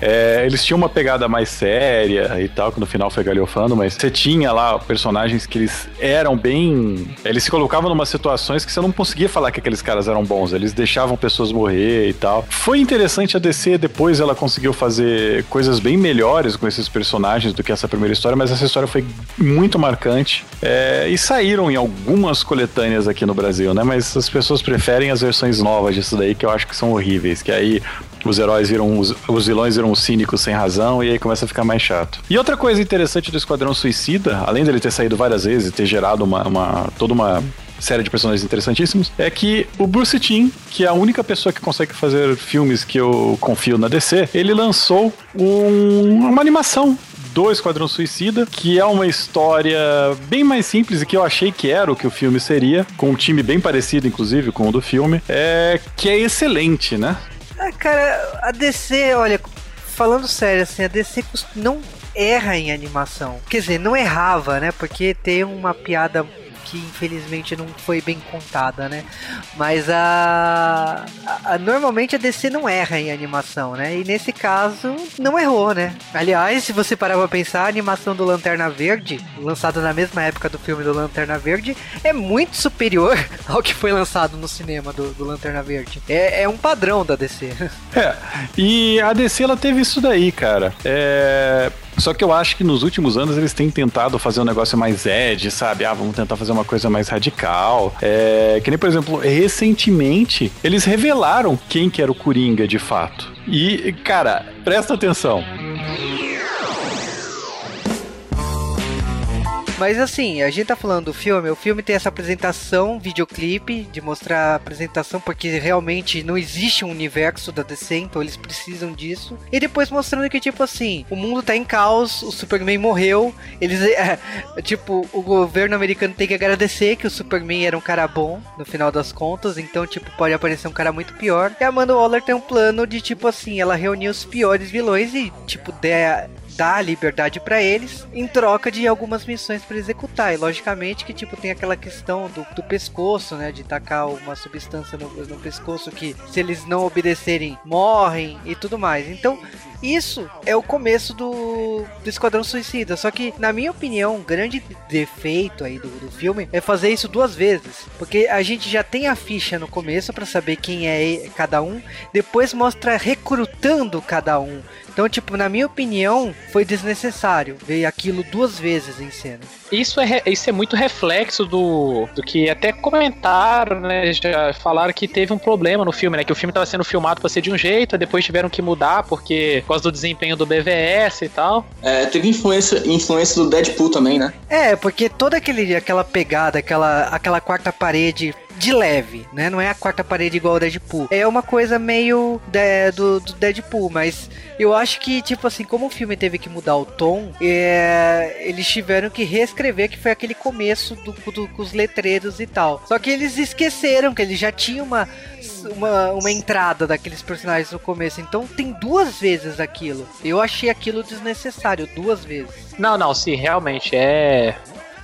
é, eles tinham uma pegada mais séria e tal, que no final foi galhofando, mas você tinha lá personagens que eles eram bem. Eles se colocavam numa situações que você não conseguia falar que aqueles caras eram bons, eles deixavam pessoas morrer e tal. Foi interessante a DC, depois ela conseguiu fazer coisas bem melhores com esses personagens do que essa primeira história, mas essa história foi muito marcante. É, e saíram em algumas coletâneas aqui no Brasil, né? Mas as pessoas preferem as versões novas disso daí, que eu acho que são horríveis, que aí os heróis viram os, os vilões viram os cínicos sem razão e aí começa a ficar mais chato. E outra coisa interessante do Esquadrão Suicida, além dele ter saído várias vezes e ter gerado uma, uma toda uma série de personagens interessantíssimos, é que o Bruce Timm, que é a única pessoa que consegue fazer filmes que eu confio na DC, ele lançou um, uma animação do Esquadrão Suicida, que é uma história bem mais simples e que eu achei que era o que o filme seria, com um time bem parecido, inclusive, com o do filme, é que é excelente, né? Ah, cara, a DC, olha, falando sério, assim, a DC não erra em animação. Quer dizer, não errava, né? Porque tem uma piada que infelizmente não foi bem contada, né? Mas a, a, normalmente a DC não erra em animação, né? E nesse caso não errou, né? Aliás, se você parar pra pensar, a animação do Lanterna Verde, lançada na mesma época do filme do Lanterna Verde, é muito superior <laughs> ao que foi lançado no cinema do, do Lanterna Verde. É, é um padrão da DC. <laughs> É, e a DC ela teve isso daí, cara. É só que eu acho que nos últimos anos eles têm tentado fazer um negócio mais edge, sabe? Ah, vamos tentar fazer uma coisa mais radical. É, que nem, por exemplo, recentemente eles revelaram quem que era o Coringa de fato. E, cara, presta atenção. Mas assim, a gente tá falando do filme, o filme tem essa apresentação, videoclipe, de mostrar a apresentação, porque realmente não existe um universo da DC, então eles precisam disso. E depois mostrando que, tipo assim, o mundo tá em caos, o Superman morreu, eles. <laughs> É, tipo, o governo americano tem que agradecer que o Superman era um cara bom, no final das contas, então, tipo, pode aparecer um cara muito pior. E a Amanda Waller tem um plano de, tipo assim, ela reunir os piores vilões e, tipo, der dá liberdade para eles em troca de algumas missões para executar. E logicamente que tipo tem aquela questão do, do pescoço, né, de tacar uma substância no, no pescoço que se eles não obedecerem morrem e tudo mais. Então isso é o começo do, do Esquadrão Suicida. Só que, na minha opinião, um grande defeito aí do, do filme é fazer isso duas vezes. Porque a gente já tem a ficha no começo para saber quem é cada um, depois mostra recrutando cada um. Então, tipo, na minha opinião, foi desnecessário ver aquilo duas vezes em cena. Isso é, isso é muito reflexo do, do que até comentaram, né? Já falaram que teve um problema no filme, né? Que o filme estava sendo filmado para ser de um jeito, depois tiveram que mudar porque por causa do desempenho do BVS e tal. É, teve influência, influência do Deadpool também, né? É, porque toda aquele, aquela pegada, aquela, aquela quarta parede de leve, né? Não é a quarta parede igual o Deadpool. É uma coisa meio de, do, do, Deadpool, mas eu acho que, tipo assim, como o filme teve que mudar o tom, é, eles tiveram que reescrever que foi aquele começo do, do, com os letreiros e tal. Só que eles esqueceram que eles já tinham uma, uma, uma entrada daqueles personagens no começo. Então tem duas vezes aquilo. Eu achei aquilo desnecessário, duas vezes. Não, não, sim, realmente é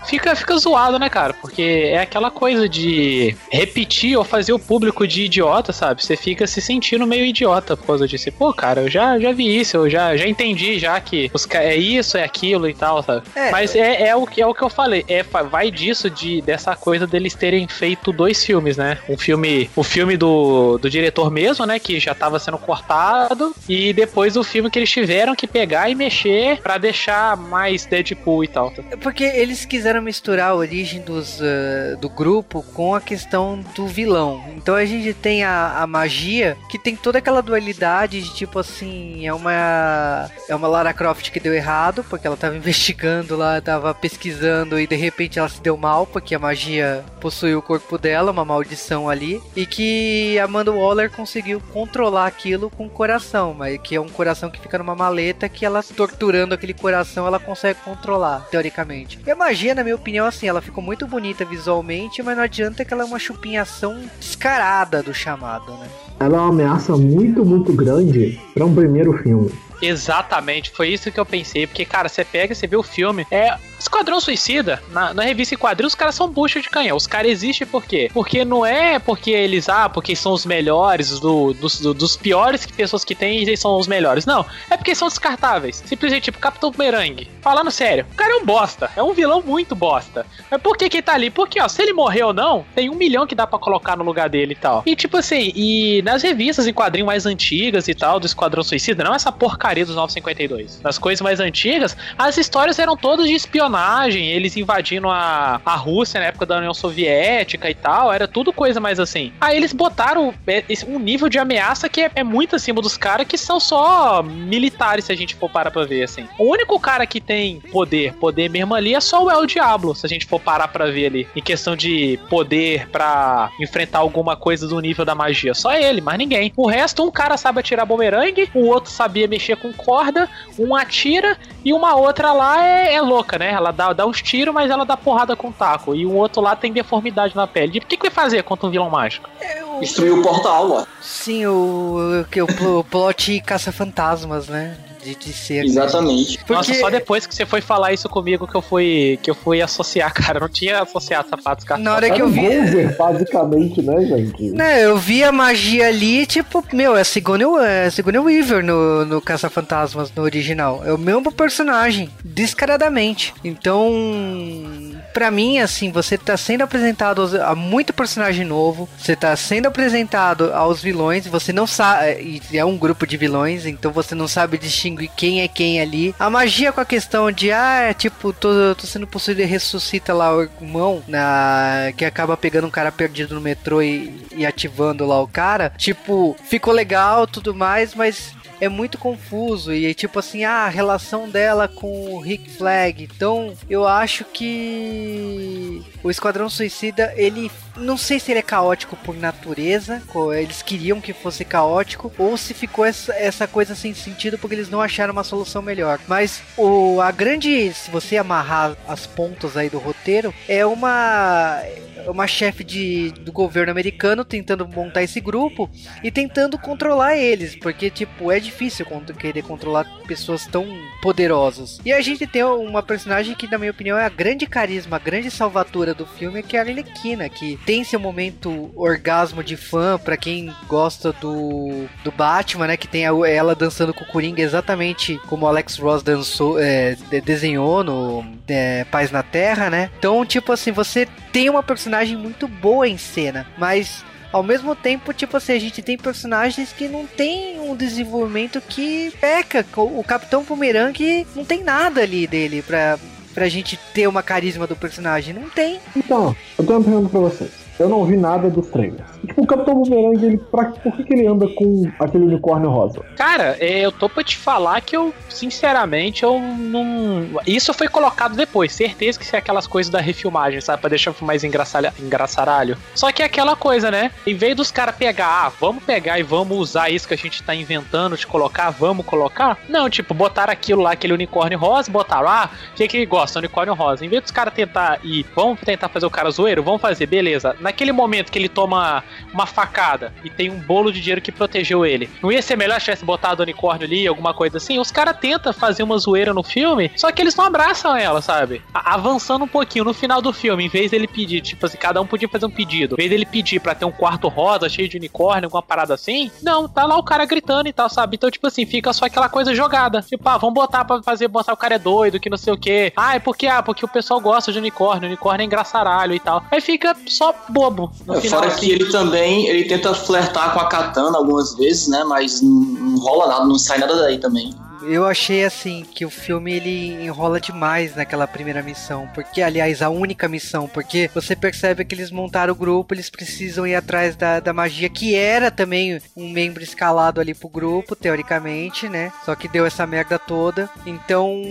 fica, fica zoado, né, cara? Porque é aquela coisa de repetir ou fazer o público de idiota, sabe? Você fica se sentindo meio idiota por causa disso. Pô, cara, eu já, já vi isso, eu já, já entendi já que os, é isso, é aquilo e tal, sabe? É, Mas é, é, o, que, é o que eu falei. É, vai disso, de, dessa coisa deles terem feito dois filmes, né? Um filme, o filme do, do diretor mesmo, né? Que já tava sendo cortado. E depois o filme que eles tiveram que pegar e mexer para deixar mais Deadpool e tal. Porque eles quiseram misturar a origem dos, uh, do grupo com a questão do vilão. Então a gente tem a, a, magia que tem toda aquela dualidade de tipo assim, é uma é uma Lara Croft que deu errado, porque ela estava <laughs> investigando lá, estava pesquisando e de repente ela se deu mal porque a magia possuiu o corpo dela, uma maldição ali, e que Amanda Waller conseguiu controlar aquilo com o coração, mas que é um coração que fica numa maleta que ela torturando aquele coração, ela consegue controlar, teoricamente. E a magia, na minha opinião, assim, ela ficou muito bonita visualmente, mas não adianta que ela é uma chupinhação descarada do chamado, né? Ela é uma ameaça muito, muito grande para um primeiro filme. Exatamente, foi isso que eu pensei. Porque, cara, você pega, você vê o filme. É. Esquadrão Suicida, na, na revista em os caras são bucha de canhão. Os caras existem por quê? Porque não é porque eles, ah, porque são os melhores, do, dos, do- dos piores pessoas que têm, eles são os melhores. Não, é porque são descartáveis. Simplesmente, tipo, Capitão Bumerangue. Falando sério, o cara é um bosta. É um vilão muito bosta. Mas por que que ele tá ali? Porque, ó, se ele morrer ou não, tem um milhão que dá pra colocar no lugar dele e tal. E, tipo assim, e nas revistas em quadrinhos mais antigas e tal, do Esquadrão Suicida, não essa porcaria dos 952. Nas coisas mais antigas, as histórias eram todas de espionagem, eles invadindo a, a Rússia na época da União Soviética e tal, era tudo coisa mais assim. Aí eles botaram é, um nível de ameaça que é, é muito acima dos caras que são só militares, se a gente for parar pra ver, assim. O único cara que tem poder, poder mesmo ali, é só o El Diablo, se a gente for parar pra ver ali, em questão de poder pra enfrentar alguma coisa do nível da magia. Só ele, mais ninguém. O resto, um cara sabe atirar bumerangue, o outro sabia mexer com corda, um atira e uma outra lá é, é louca, né? Ela dá, dá uns tiros, mas ela dá porrada com taco. E o outro lá tem deformidade na pele. E o que, que vai fazer contra um vilão mágico? Destruiu o portal, ó. Sim, o, que o, pl- o plot caça-fantasmas, né? De, de ser. Exatamente. Nossa, Porque- só depois que você foi falar isso comigo que eu fui, que eu fui associar, <laughs> cara. Eu não tinha associado sapatos com Na hora que eu vi. Gozer, basicamente, né, gente? Né, eu vi a magia ali, tipo, meu, é Sigourney, é Sigourney Weaver no, no Caça-Fantasmas, no original. É o mesmo personagem, descaradamente. Então, pra mim, assim, você tá sendo apresentado a muito personagem novo, você tá sendo apresentado aos vilões, você não sabe, e é um grupo de vilões, então você não sabe distinguir quem é quem ali. A magia com a questão de, ah, é tipo, tô, tô sendo possuído e ressuscita lá o irmão, na, que acaba pegando um cara perdido no metrô e, e ativando lá o cara. Tipo, ficou legal, tudo mais, mas é muito confuso e tipo assim, ah, a relação dela com o Rick Flag. Então, eu acho que o Esquadrão Suicida, ele não sei se ele é caótico por natureza, eles queriam que fosse caótico, ou se ficou essa, essa coisa sem sentido porque eles não acharam uma solução melhor. Mas o, a grande, se você amarrar as pontas aí do roteiro, é uma uma chefe de, do governo americano tentando montar esse grupo e tentando controlar eles, porque tipo, é difícil querer controlar pessoas tão poderosas. E a gente tem uma personagem que na minha opinião é a grande carisma, a grande salvadora do filme, que é a Arlequina, que tem seu momento orgasmo de fã pra quem gosta do, do Batman, né, que tem a- ela dançando com o Coringa exatamente como Alex Ross dançou, é, de- desenhou no é, Paz na Terra, né? Então, tipo assim, você tem uma personagem muito boa em cena, mas ao mesmo tempo, tipo assim, a gente tem personagens que não tem um desenvolvimento que peca. O Capitão Bumerangue não tem nada ali dele pra, pra gente ter uma carisma do personagem. Não tem. Então, eu tenho uma pergunta pra vocês. Eu não vi nada dos trailers. Tipo, o Capitão Boomerang, ele, pra, por que, que ele anda com aquele unicórnio rosa? Cara, é, eu tô pra te falar que eu, sinceramente, eu não. Isso foi colocado depois. Certeza que isso é aquelas coisas da refilmagem, sabe? Pra deixar mais engraçaralho. Só que é aquela coisa, né? Em vez dos caras pegar, ah, vamos pegar e vamos usar isso que a gente tá inventando de colocar, vamos colocar. Não, tipo, botaram aquilo lá, aquele unicórnio rosa, botaram, ah, o que que ele gosta? Unicórnio rosa. Em vez dos caras tentar ir, vamos tentar fazer o cara zoeiro, vamos fazer, beleza. Naquele momento que ele toma uma facada e tem um bolo de dinheiro que protegeu ele, não ia ser melhor se tivesse botado o unicórnio ali, alguma coisa assim? Os caras tentam fazer uma zoeira no filme, só que eles não abraçam ela, sabe? A- avançando um pouquinho, no final do filme, em vez dele pedir, tipo assim, cada um podia fazer um pedido. Em vez dele pedir pra ter um quarto rosa cheio de unicórnio, alguma parada assim, não, tá lá o cara gritando e tal, sabe? Então, tipo assim, fica só aquela coisa jogada. Tipo, ah, vamos botar pra fazer, mostrar o cara é doido, que não sei o quê. Ah, é porque, ah, porque o pessoal gosta de unicórnio, unicórnio é engraçaralho e tal. Aí fica só bobo. No É, final, Fora assim. que ele também, ele tenta flertar com a Katana algumas vezes, né? Mas não rola nada, não sai nada daí também. Eu achei assim que o filme ele enrola demais naquela primeira missão, porque aliás a única missão, porque você percebe que eles montaram o grupo, eles precisam ir atrás da, da magia que era também um membro escalado ali pro grupo, teoricamente, né? Só que deu essa merda toda. Então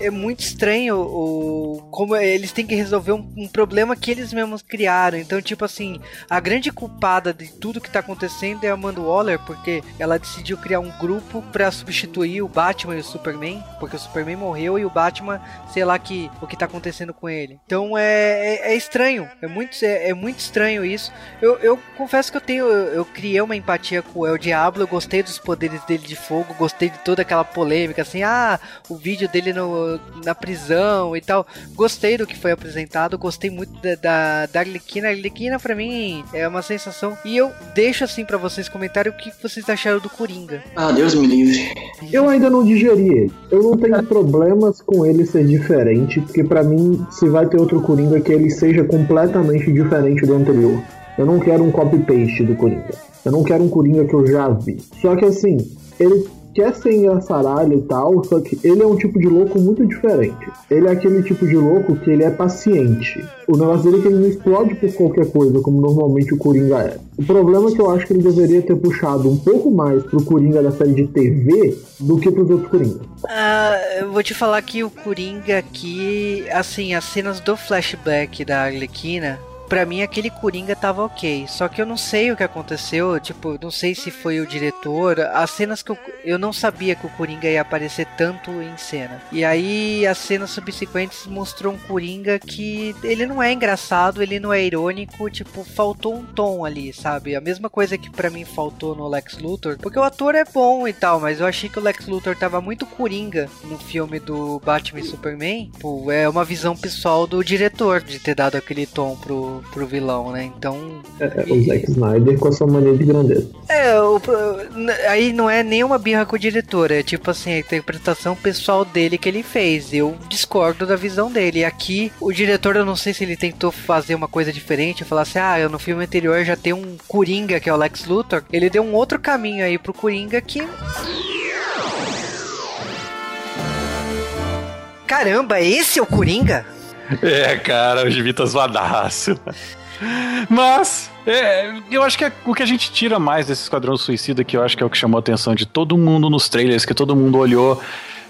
é muito estranho o como eles têm que resolver um, um problema que eles mesmos criaram. Então tipo assim, a grande culpada de tudo que tá acontecendo é a Amanda Waller, porque ela decidiu criar um grupo pra substituir o Batman Batman e o Superman, porque o Superman morreu e o Batman, sei lá que, o que tá acontecendo com ele. Então é, é, é estranho, é muito, é, é, muito estranho isso. Eu, eu confesso que eu tenho, eu, eu criei uma empatia com o El Diablo, eu gostei dos poderes dele de fogo, gostei de toda aquela polêmica, assim, ah, o vídeo dele no, na prisão e tal. Gostei do que foi apresentado, gostei muito da, da, da Arlequina. A Arlequina, pra mim, é uma sensação. E eu deixo assim para vocês comentarem o que vocês acharam do Coringa. Ah, Deus me livre. Eu ainda não digeri ele. Eu não tenho <laughs> problemas com ele ser diferente, porque para mim, se vai ter outro Coringa, que ele seja completamente diferente do anterior. Eu não quero um copy-paste do Coringa. Eu não quero um Coringa que eu já vi. Só que assim, ele quer ser engraçaralho e tal, só que ele é um tipo de louco muito diferente. Ele é aquele tipo de louco que ele é paciente. O negócio dele é que ele não explode por qualquer coisa, como normalmente o Coringa é. O problema é que eu acho que ele deveria ter puxado um pouco mais pro Coringa da série de TV do que pros outros Coringa. Ah, eu vou te falar que o Coringa aqui, assim, as cenas do flashback da Arlequina pra mim aquele Coringa tava ok. Só que eu não sei o que aconteceu, tipo, não sei se foi o diretor. As cenas que eu, eu não sabia que o Coringa ia aparecer tanto em cena. E aí as cenas subsequentes mostrou um Coringa que ele não é engraçado, ele não é irônico, tipo, faltou um tom ali, sabe? A mesma coisa que para mim faltou no Lex Luthor, porque o ator é bom e tal, mas eu achei que o Lex Luthor tava muito Coringa no filme do Batman e Superman. Pô, é uma visão pessoal do diretor de ter dado aquele tom pro, pro, vilão, né? Então. É, é, o Zack Snyder com a sua mania de grandeza. É, o, aí não é nenhuma birra com o diretor, é tipo assim, a interpretação pessoal dele que ele fez. Eu discordo da visão dele. Aqui, o diretor, eu não sei se ele tentou fazer uma coisa diferente, falar assim, ah, eu no filme anterior já tem um Coringa, que é o Lex Luthor. Ele deu um outro caminho aí pro Coringa que. Caramba, esse é o Coringa? <laughs> É, cara, o Gibi tá zoadaço. Mas, é, eu acho que é o que a gente tira mais desse Esquadrão Suicida, que eu acho que é o que chamou a atenção de todo mundo nos trailers, que todo mundo olhou.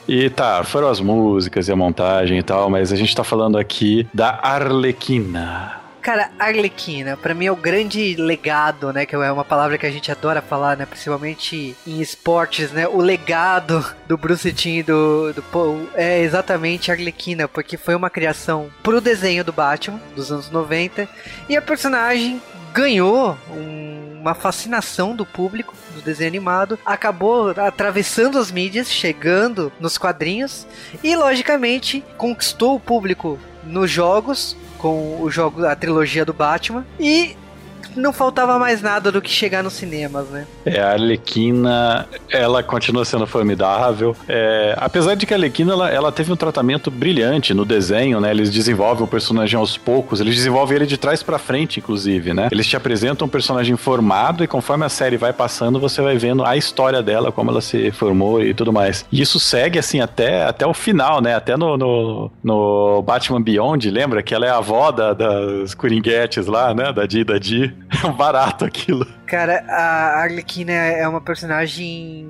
E tá, foram as músicas e a montagem e tal, mas a gente tá falando aqui da Arlequina. Cara, Arlequina, para mim é o grande legado, né? Que é uma palavra que a gente adora falar, né? Principalmente em esportes, né? O legado do Bruce Timm do, do Paul é exatamente Arlequina, porque foi uma criação pro desenho do Batman dos anos 90 e a personagem ganhou um, uma fascinação do público do desenho animado, acabou atravessando as mídias, chegando nos quadrinhos e logicamente conquistou o público nos jogos com o jogo, a trilogia do Batman. E não faltava mais nada do que chegar nos cinemas, né? É, a Arlequina, ela continua sendo formidável. É, apesar de que a Arlequina, ela, ela, teve um tratamento brilhante no desenho, né? Eles desenvolvem o personagem aos poucos, eles desenvolvem ele de trás para frente, inclusive, né? Eles te apresentam um personagem formado e conforme a série vai passando, você vai vendo a história dela, como ela se formou e tudo mais. E isso segue, assim, até, até o final, né? Até no, no, no Batman Beyond, lembra? Que ela é a avó da, das Coringuetes lá, né? Da Di da Di. <laughs> É um barato aquilo. Cara, a Arlequina é uma personagem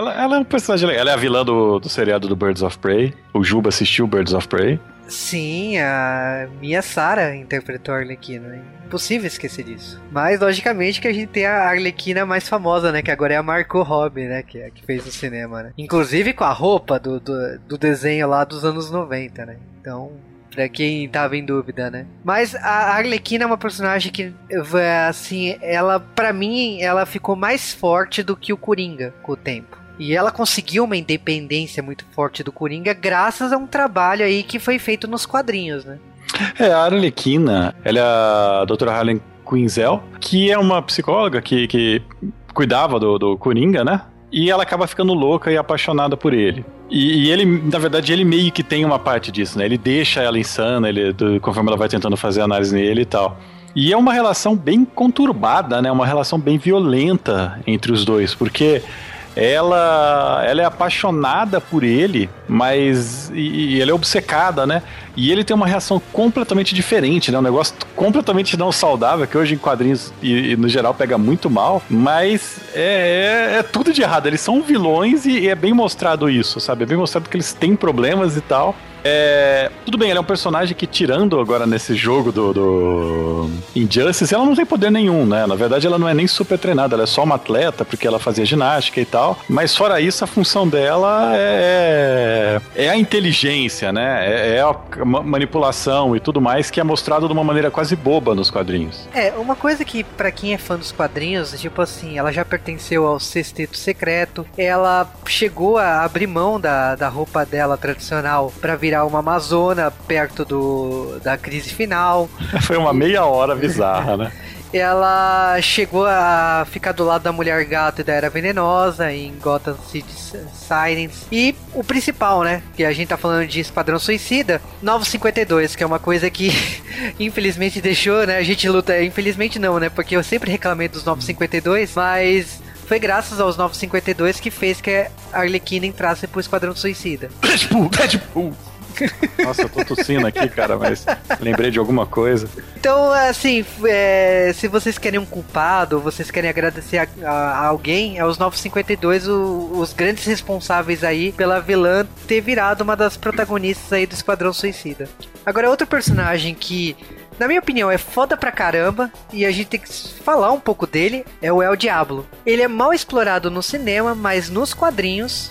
ela, ela, é um personagem legal. Ela é a vilã do, do seriado do Birds of Prey. O Juba assistiu Birds of Prey. Sim, a Mia Sara interpretou a Arlequina. Né? Impossível esquecer disso. Mas, logicamente, que a gente tem a Arlequina mais famosa, né? Que agora é a Marco Robbie, né? Que, é, que fez no cinema, né? Inclusive com a roupa do, do, do desenho lá dos anos 90, né? Então, Pra quem tava em dúvida, né? Mas a Arlequina é uma personagem que, assim, ela, para mim, ela ficou mais forte do que o Coringa com o tempo. E ela conseguiu uma independência muito forte do Coringa graças a um trabalho aí que foi feito nos quadrinhos, né? É, a Arlequina, ela é a doutora Harlan Quinzel, que é uma psicóloga que, que cuidava do, do Coringa, né? E ela acaba ficando louca e apaixonada por ele. E, e, ele, na verdade, ele meio que tem uma parte disso, né? Ele deixa ela insana, ele, conforme ela vai tentando fazer análise nele e tal. E é uma relação bem conturbada, né? Uma relação bem violenta entre os dois, porque ela, ela é apaixonada por ele, mas e, e ela é obcecada, né? E ele tem uma reação completamente diferente, né? Um negócio completamente não saudável, que hoje em quadrinhos e, e no geral pega muito mal, mas é, é, é, tudo de errado. Eles são vilões e, e é bem mostrado isso, sabe? É bem mostrado que eles têm problemas e tal. É, tudo bem, ele é um personagem que, tirando agora nesse jogo do, do Injustice, ela não tem poder nenhum, né? Na verdade, ela não é nem super treinada, ela é só uma atleta, porque ela fazia ginástica e tal. Mas fora isso, a função dela é, é a inteligência, né? É, é a manipulação e tudo mais que é mostrado de uma maneira quase boba nos quadrinhos. É, uma coisa que para quem é fã dos quadrinhos, tipo assim, ela já pertenceu ao Sexteto Secreto, ela chegou a abrir mão da, da roupa dela tradicional para virar uma amazona perto do, da crise final. <laughs> Foi uma meia hora bizarra, né? <laughs> ela chegou a ficar do lado da Mulher Gato e da Era Venenosa em Gotham City Sirens. E o principal, né? Que a gente tá falando de Esquadrão Suicida, 952, que é uma coisa que <laughs> infelizmente deixou, né? A gente luta, infelizmente não, né? Porque eu sempre reclamei dos 952, mas foi graças aos 952 que fez que a Arlequina entrasse pro Esquadrão Suicida. Deadpool, Deadpool. Nossa, eu tô tossindo aqui, cara, mas lembrei de alguma coisa. Então, assim, é, se vocês querem um culpado, vocês querem agradecer a, a, a alguém, é os 952 o, os grandes responsáveis aí pela vilã ter virado uma das protagonistas aí do Esquadrão Suicida. Agora, outro personagem que na minha opinião, é foda pra caramba e a gente tem que falar um pouco dele, é o El Diablo. Ele é mal explorado no cinema, mas nos quadrinhos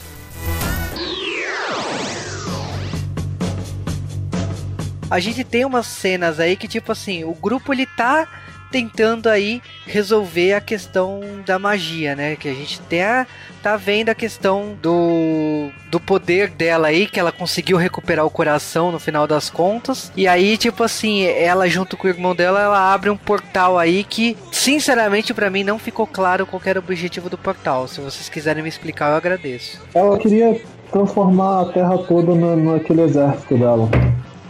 a gente tem umas cenas aí que, tipo assim, o grupo ele tá tentando aí resolver a questão da magia, né? Que a gente tá, tá vendo a questão do, do poder dela aí, que ela conseguiu recuperar o coração no final das contas. E aí, tipo assim, ela junto com o irmão dela, ela abre um portal aí que, sinceramente, para mim não ficou claro qual era o objetivo do portal. Se vocês quiserem me explicar, eu agradeço. Ela queria transformar a Terra toda no, naquele exército dela.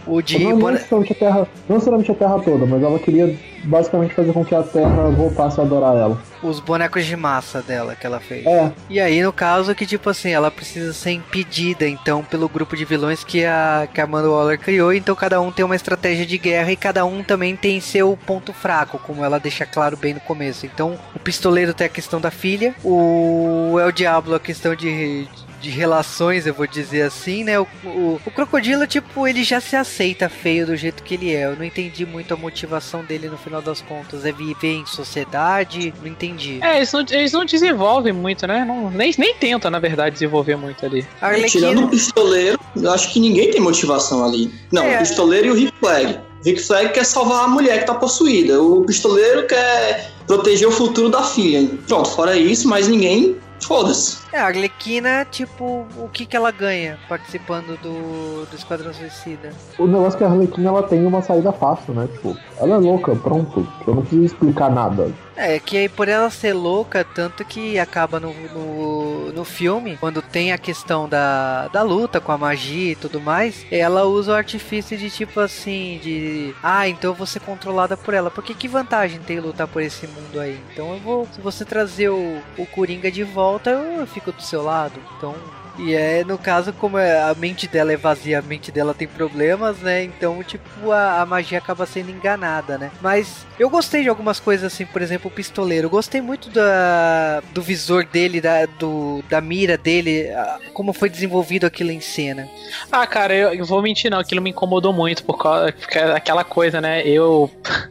O de. Não, não, necessariamente a terra, não necessariamente a Terra toda, mas ela queria basicamente fazer com que a Terra voltasse a adorar ela. Os bonecos de massa dela que ela fez. É. E aí, no caso, que tipo assim, ela precisa ser impedida, então, pelo grupo de vilões que a, que a Amanda Waller criou. Então, cada um tem uma estratégia de guerra e cada um também tem seu ponto fraco, como ela deixa claro bem no começo. Então, o pistoleiro tem a questão da filha, o El Diablo a questão de, de relações, eu vou dizer assim, né? O, o, o, crocodilo, tipo, ele já se aceita feio do jeito que ele é. Eu não entendi muito a motivação dele no final das contas. É viver em sociedade? Não entendi. É, eles não, eles não desenvolvem muito, né? Não, nem, nem tentam, na verdade, desenvolver muito ali. Arlequina... Tirando o pistoleiro, eu acho que ninguém tem motivação ali. Não, é. o pistoleiro e o Rick Flag. Rick Flag quer salvar a mulher que tá possuída. O pistoleiro quer proteger o futuro da filha. Pronto, fora isso, mas ninguém Foda-se. É, a Arlequina, tipo, o que que ela ganha participando do, do Esquadrão Suicida? O negócio é que a Arlequina, ela tem uma saída fácil, né? Tipo, ela é louca, pronto. Eu não preciso explicar nada. É, que aí por ela ser louca, tanto que acaba no, no, no, filme, quando tem a questão da, da luta com a magia e tudo mais, ela usa o artifício de tipo assim, de ah, então eu vou ser controlada por ela. Porque que vantagem tem lutar por esse mundo aí? Então eu vou, se você trazer o, o Coringa de volta, eu, eu fico do seu lado. Então e é, no caso, como é, a mente dela é vazia, a mente dela tem problemas, né? Então, tipo, a, a, magia acaba sendo enganada, né? Mas eu gostei de algumas coisas, assim, por exemplo, o pistoleiro. Eu gostei muito da, do visor dele, da, do, da mira dele, como foi desenvolvido aquilo em cena. Ah, cara, eu, eu vou mentir, não. Aquilo me incomodou muito, por causa aquela coisa, né? Eu. <laughs>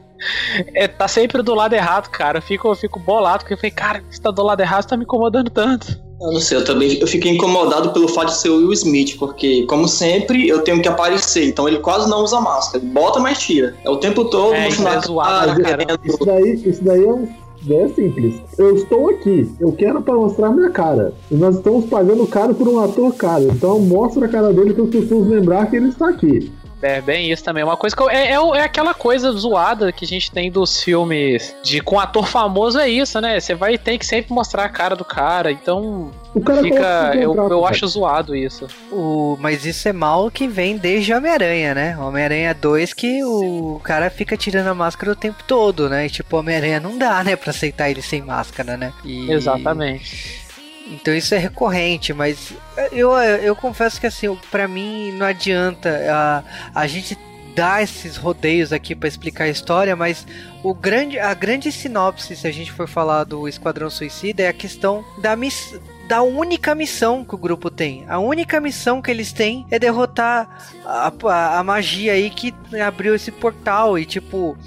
É, tá sempre do lado errado, cara. Eu fico, eu fico bolado, porque eu falei, cara, você tá do lado errado, você tá me incomodando tanto. Eu não sei, eu também eu fiquei incomodado pelo fato de ser o Will Smith, porque, como sempre, eu tenho que aparecer. Então ele quase não usa máscara. Bota, mas tira. É o tempo todo é, no é zoado, cara. Isso daí, isso daí é um é simples. Eu estou aqui, eu quero para mostrar minha cara. E nós estamos pagando caro por um ator caro. Então mostra a cara dele para as pessoas lembrar que ele está aqui. É, bem isso também. Uma coisa que eu, é, é, é, aquela coisa zoada que a gente tem dos filmes de com ator famoso é isso, né? Você vai ter que sempre mostrar a cara do cara, então o cara fica. Eu, eu acho zoado isso. O, mas isso é mal que vem desde Homem-Aranha, né? Homem-Aranha 2 que o cara fica tirando a máscara o tempo todo, né? E tipo, Homem-Aranha não dá, né, pra aceitar ele sem máscara, né? E... Exatamente. Então isso é recorrente, mas eu, eu confesso que assim, para mim não adianta a, a gente dar esses rodeios aqui para explicar a história, mas o grande, a grande sinopse, se a gente for falar do Esquadrão Suicida, é a questão da missão da única missão que o grupo tem. A única missão que eles têm é derrotar a, a, a magia aí que abriu esse portal e tipo.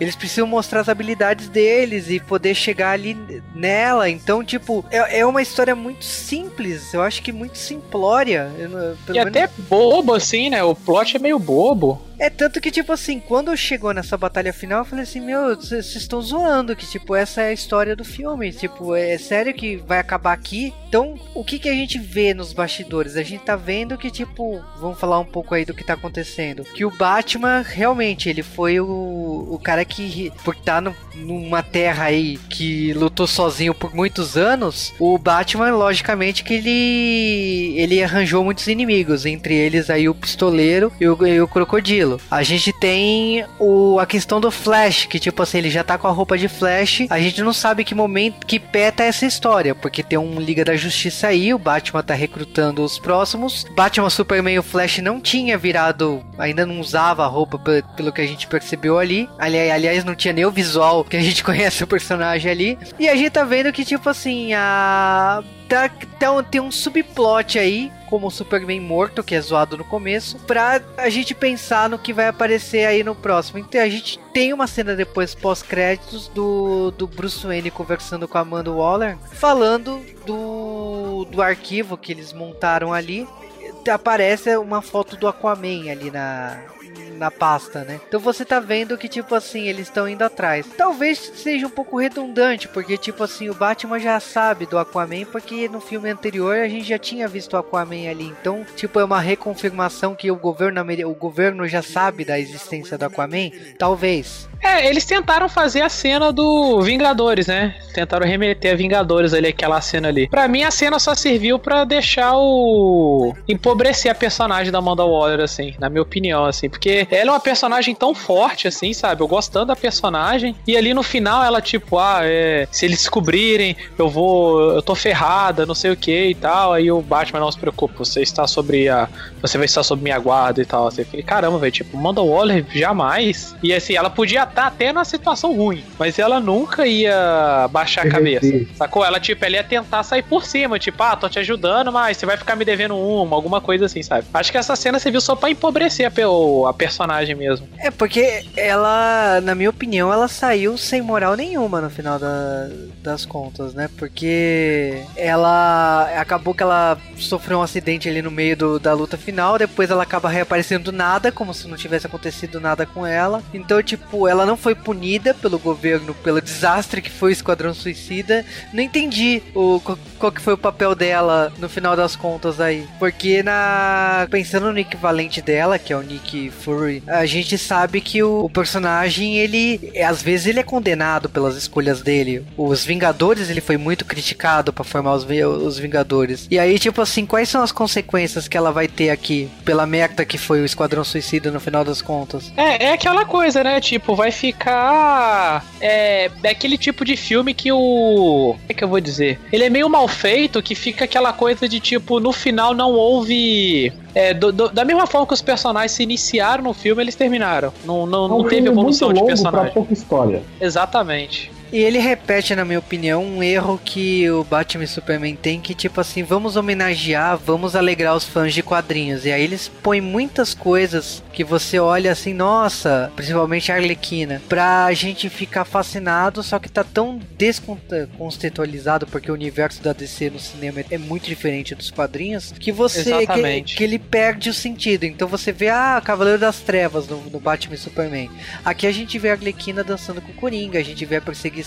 Eles precisam mostrar as habilidades deles e poder chegar ali nela. Então, tipo, é, é uma história muito simples. Eu acho que muito simplória. Eu E menos- até bobo, assim, né? O plot é meio bobo. É tanto que, tipo assim, quando chegou nessa batalha final, eu falei assim, meu, vocês estão zoando, que, tipo, essa é a história do filme. Tipo, é sério que vai acabar aqui? Então, o que que a gente vê nos bastidores? A gente tá vendo que, tipo, vamos falar um pouco aí do que tá acontecendo. Que o Batman, realmente, ele foi o, o cara que, por estar no, numa terra aí que lutou sozinho por muitos anos, o Batman, logicamente, que ele, ele arranjou muitos inimigos, entre eles aí o pistoleiro e o, e o crocodilo. A gente tem o, a questão do Flash, que tipo assim, ele já tá com a roupa de Flash. A gente não sabe que momento, que pé tá essa história, porque tem um Liga da Justiça aí, o Batman tá recrutando os próximos. Batman, Superman o Flash não tinha virado, ainda não usava a roupa pe- pelo que a gente percebeu. Ali- Aliás, não tinha nem o visual que a gente <laughs> conhece o personagem ali. E a gente tá vendo que tipo assim, a tá, tá tem um subplot aí, como o Superman morto, que é zoado no começo, pra a gente pensar no que vai aparecer aí no próximo. Então a gente tem uma cena depois pós-créditos do, do Bruce Wayne conversando com a Amanda Waller, falando do, do arquivo que eles montaram ali. Aparece uma foto do Aquaman ali na, na pasta, né? Então você tá vendo que, tipo assim, eles estão indo atrás. Talvez seja um pouco redundante, porque, tipo assim, o Batman já sabe do Aquaman, porque no filme anterior a gente já tinha visto o Aquaman ali. Então, tipo, é uma reconfirmação que o governo, o governo já sabe da existência do Aquaman? Talvez. É, eles tentaram fazer a cena do Vingadores, né? Tentaram remeter a Vingadores ali, aquela cena ali. Pra mim, a cena só serviu pra deixar o. empobrecer a personagem da Amanda Waller, assim, na minha opinião, assim. Porque ela é uma personagem tão forte, assim, sabe? Eu gosto tanto da personagem. E ali no final, ela, tipo, ah, é. Se eles descobrirem, eu vou. Eu tô ferrada, não sei o que e tal. Aí o Batman não se preocupe, você está sobre a. Você vai estar sob minha guarda e tal. Assim, caramba, velho, tipo, Amanda Waller jamais. E assim, ela podia estar até numa situação ruim, mas ela nunca ia baixar a cabeça. Sacou? Ela, tipo, ela ia tentar sair por cima, tipo, ah, tô te ajudando, mas você vai ficar me devendo uma, alguma coisa assim, sabe? Acho que essa cena serviu só pra empobrecer a, pe- a personagem mesmo. É, porque ela, na minha opinião, ela saiu sem moral nenhuma no final da- das contas, né? Porque ela acabou que ela sofreu um acidente ali no meio do- da luta final, depois ela acaba reaparecendo do nada, como se não tivesse acontecido nada com ela. Então, tipo, ela não foi punida pelo governo pelo desastre que foi o Esquadrão Suicida. Não entendi o, qual, que foi o papel dela no final das contas aí. Porque na pensando no equivalente dela, que é o Nick Fury, a gente sabe que o, o personagem, ele às vezes ele é condenado pelas escolhas dele. Os Vingadores, ele foi muito criticado pra formar os, os Vingadores. E aí, tipo assim, quais são as consequências que ela vai ter aqui pela merda que foi o Esquadrão Suicida no final das contas? É, é aquela coisa, né? Tipo, vai ficar. É, é aquele tipo de filme que o. Como é que eu vou dizer? Ele é meio mal feito, que fica aquela coisa de tipo, no final não houve. É, do- do- da mesma forma que os personagens se iniciaram no filme, eles terminaram. Não, não, É não um teve evolução muito de longo pra personagem. pouca história. Exatamente. E ele repete, na minha opinião, um erro que o Batman e Superman tem, que tipo assim, vamos homenagear, vamos alegrar os fãs de quadrinhos. E aí eles põem muitas coisas que você olha assim, nossa, principalmente a Arlequina, pra gente ficar fascinado, só que tá tão descontextualizado, porque o universo da DC no cinema é muito diferente dos quadrinhos, que você que, que ele perde o sentido. Então você vê, ah, Cavaleiro das Trevas no, no Batman e Superman. Aqui a gente vê a Arlequina dançando com o Coringa, a gente vê a perseguição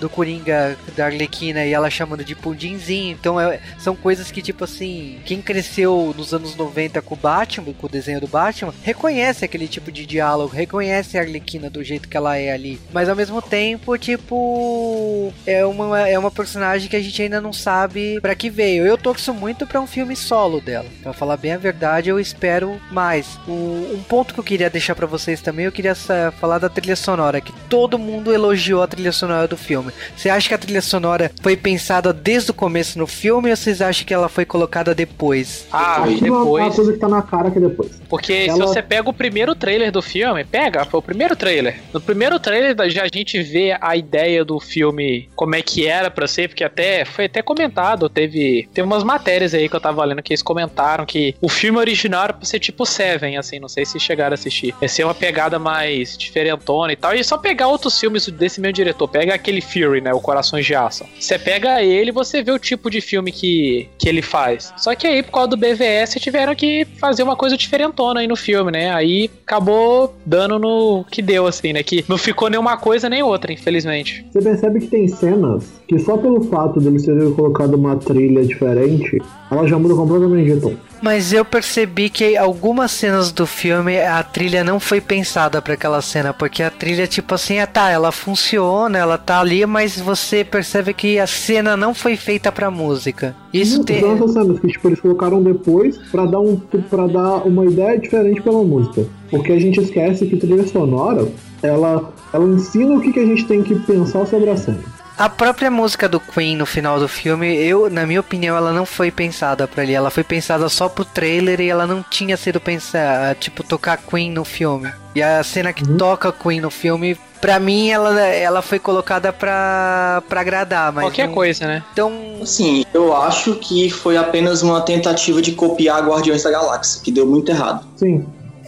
do Coringa da Arlequina e ela chamando de pudinzinho. Então é- são coisas que, tipo assim, quem cresceu nos anos 90 com o Batman, com o desenho do Batman, reconhece aquele tipo de diálogo, reconhece a Arlequina do jeito que ela é ali. Mas ao mesmo tempo, tipo, é uma, é uma personagem que a gente ainda não sabe pra que veio. Eu torço muito pra um filme solo dela. Pra falar bem a verdade, eu espero mais. O- um ponto que eu queria deixar pra vocês também, eu queria falar da trilha sonora, que todo mundo elogiou a trilha sonora sonora do filme. Você acha que a trilha sonora foi pensada desde o começo no filme ou vocês acham que ela foi colocada depois? Ah, Aquilo é uma depois. coisa que tá na cara que é depois. Porque se Ela- você pega o primeiro trailer do filme, pega, foi o primeiro trailer. No primeiro trailer já a gente vê a ideia do filme, como é que era pra ser, porque até foi até comentado, teve, teve umas matérias aí que eu tava lendo que eles comentaram que o filme original era pra ser tipo Seven, assim, não sei se chegaram a assistir. Ia ser uma pegada mais diferentona e tal. E só pegar outros filmes desse mesmo diretor, pega aquele Fury, né, o Corações de Aço. Você pega ele, você vê o tipo de filme que, que ele faz. Só que aí, por causa do BVS, tiveram que fazer uma coisa diferentona aí no filme, né? Aí acabou dando no que deu, assim, né? Que não ficou nenhuma coisa nem outra, infelizmente. Você percebe que tem cenas que só pelo fato deles terem colocado uma trilha diferente, ela já muda completamente de tom. Mas eu percebi que algumas cenas do filme a trilha não foi pensada pra aquela cena, porque a trilha tipo assim, ah, tá, ela funciona, ela tá ali, mas você percebe que a cena não foi feita pra música. Isso tem essas cenas que tipo, eles colocaram depois pra dar, um, pra dar uma ideia diferente pela música. Porque a gente esquece que trilha sonora, ela, ela ensina o que, que a gente tem que pensar sobre a cena. A própria música do Queen no final do filme, eu, na minha opinião, ela não foi pensada pra ali. Ela foi pensada só pro trailer e ela não tinha sido pensada, tipo, tocar Queen no filme. E a cena que toca Queen no filme, pra mim, ela, ela foi colocada pra, pra agradar, mas. Qualquer não- coisa, né? Então, Assim, eu acho que foi apenas uma tentativa de copiar Guardiões da Galáxia, que deu muito errado. Sim.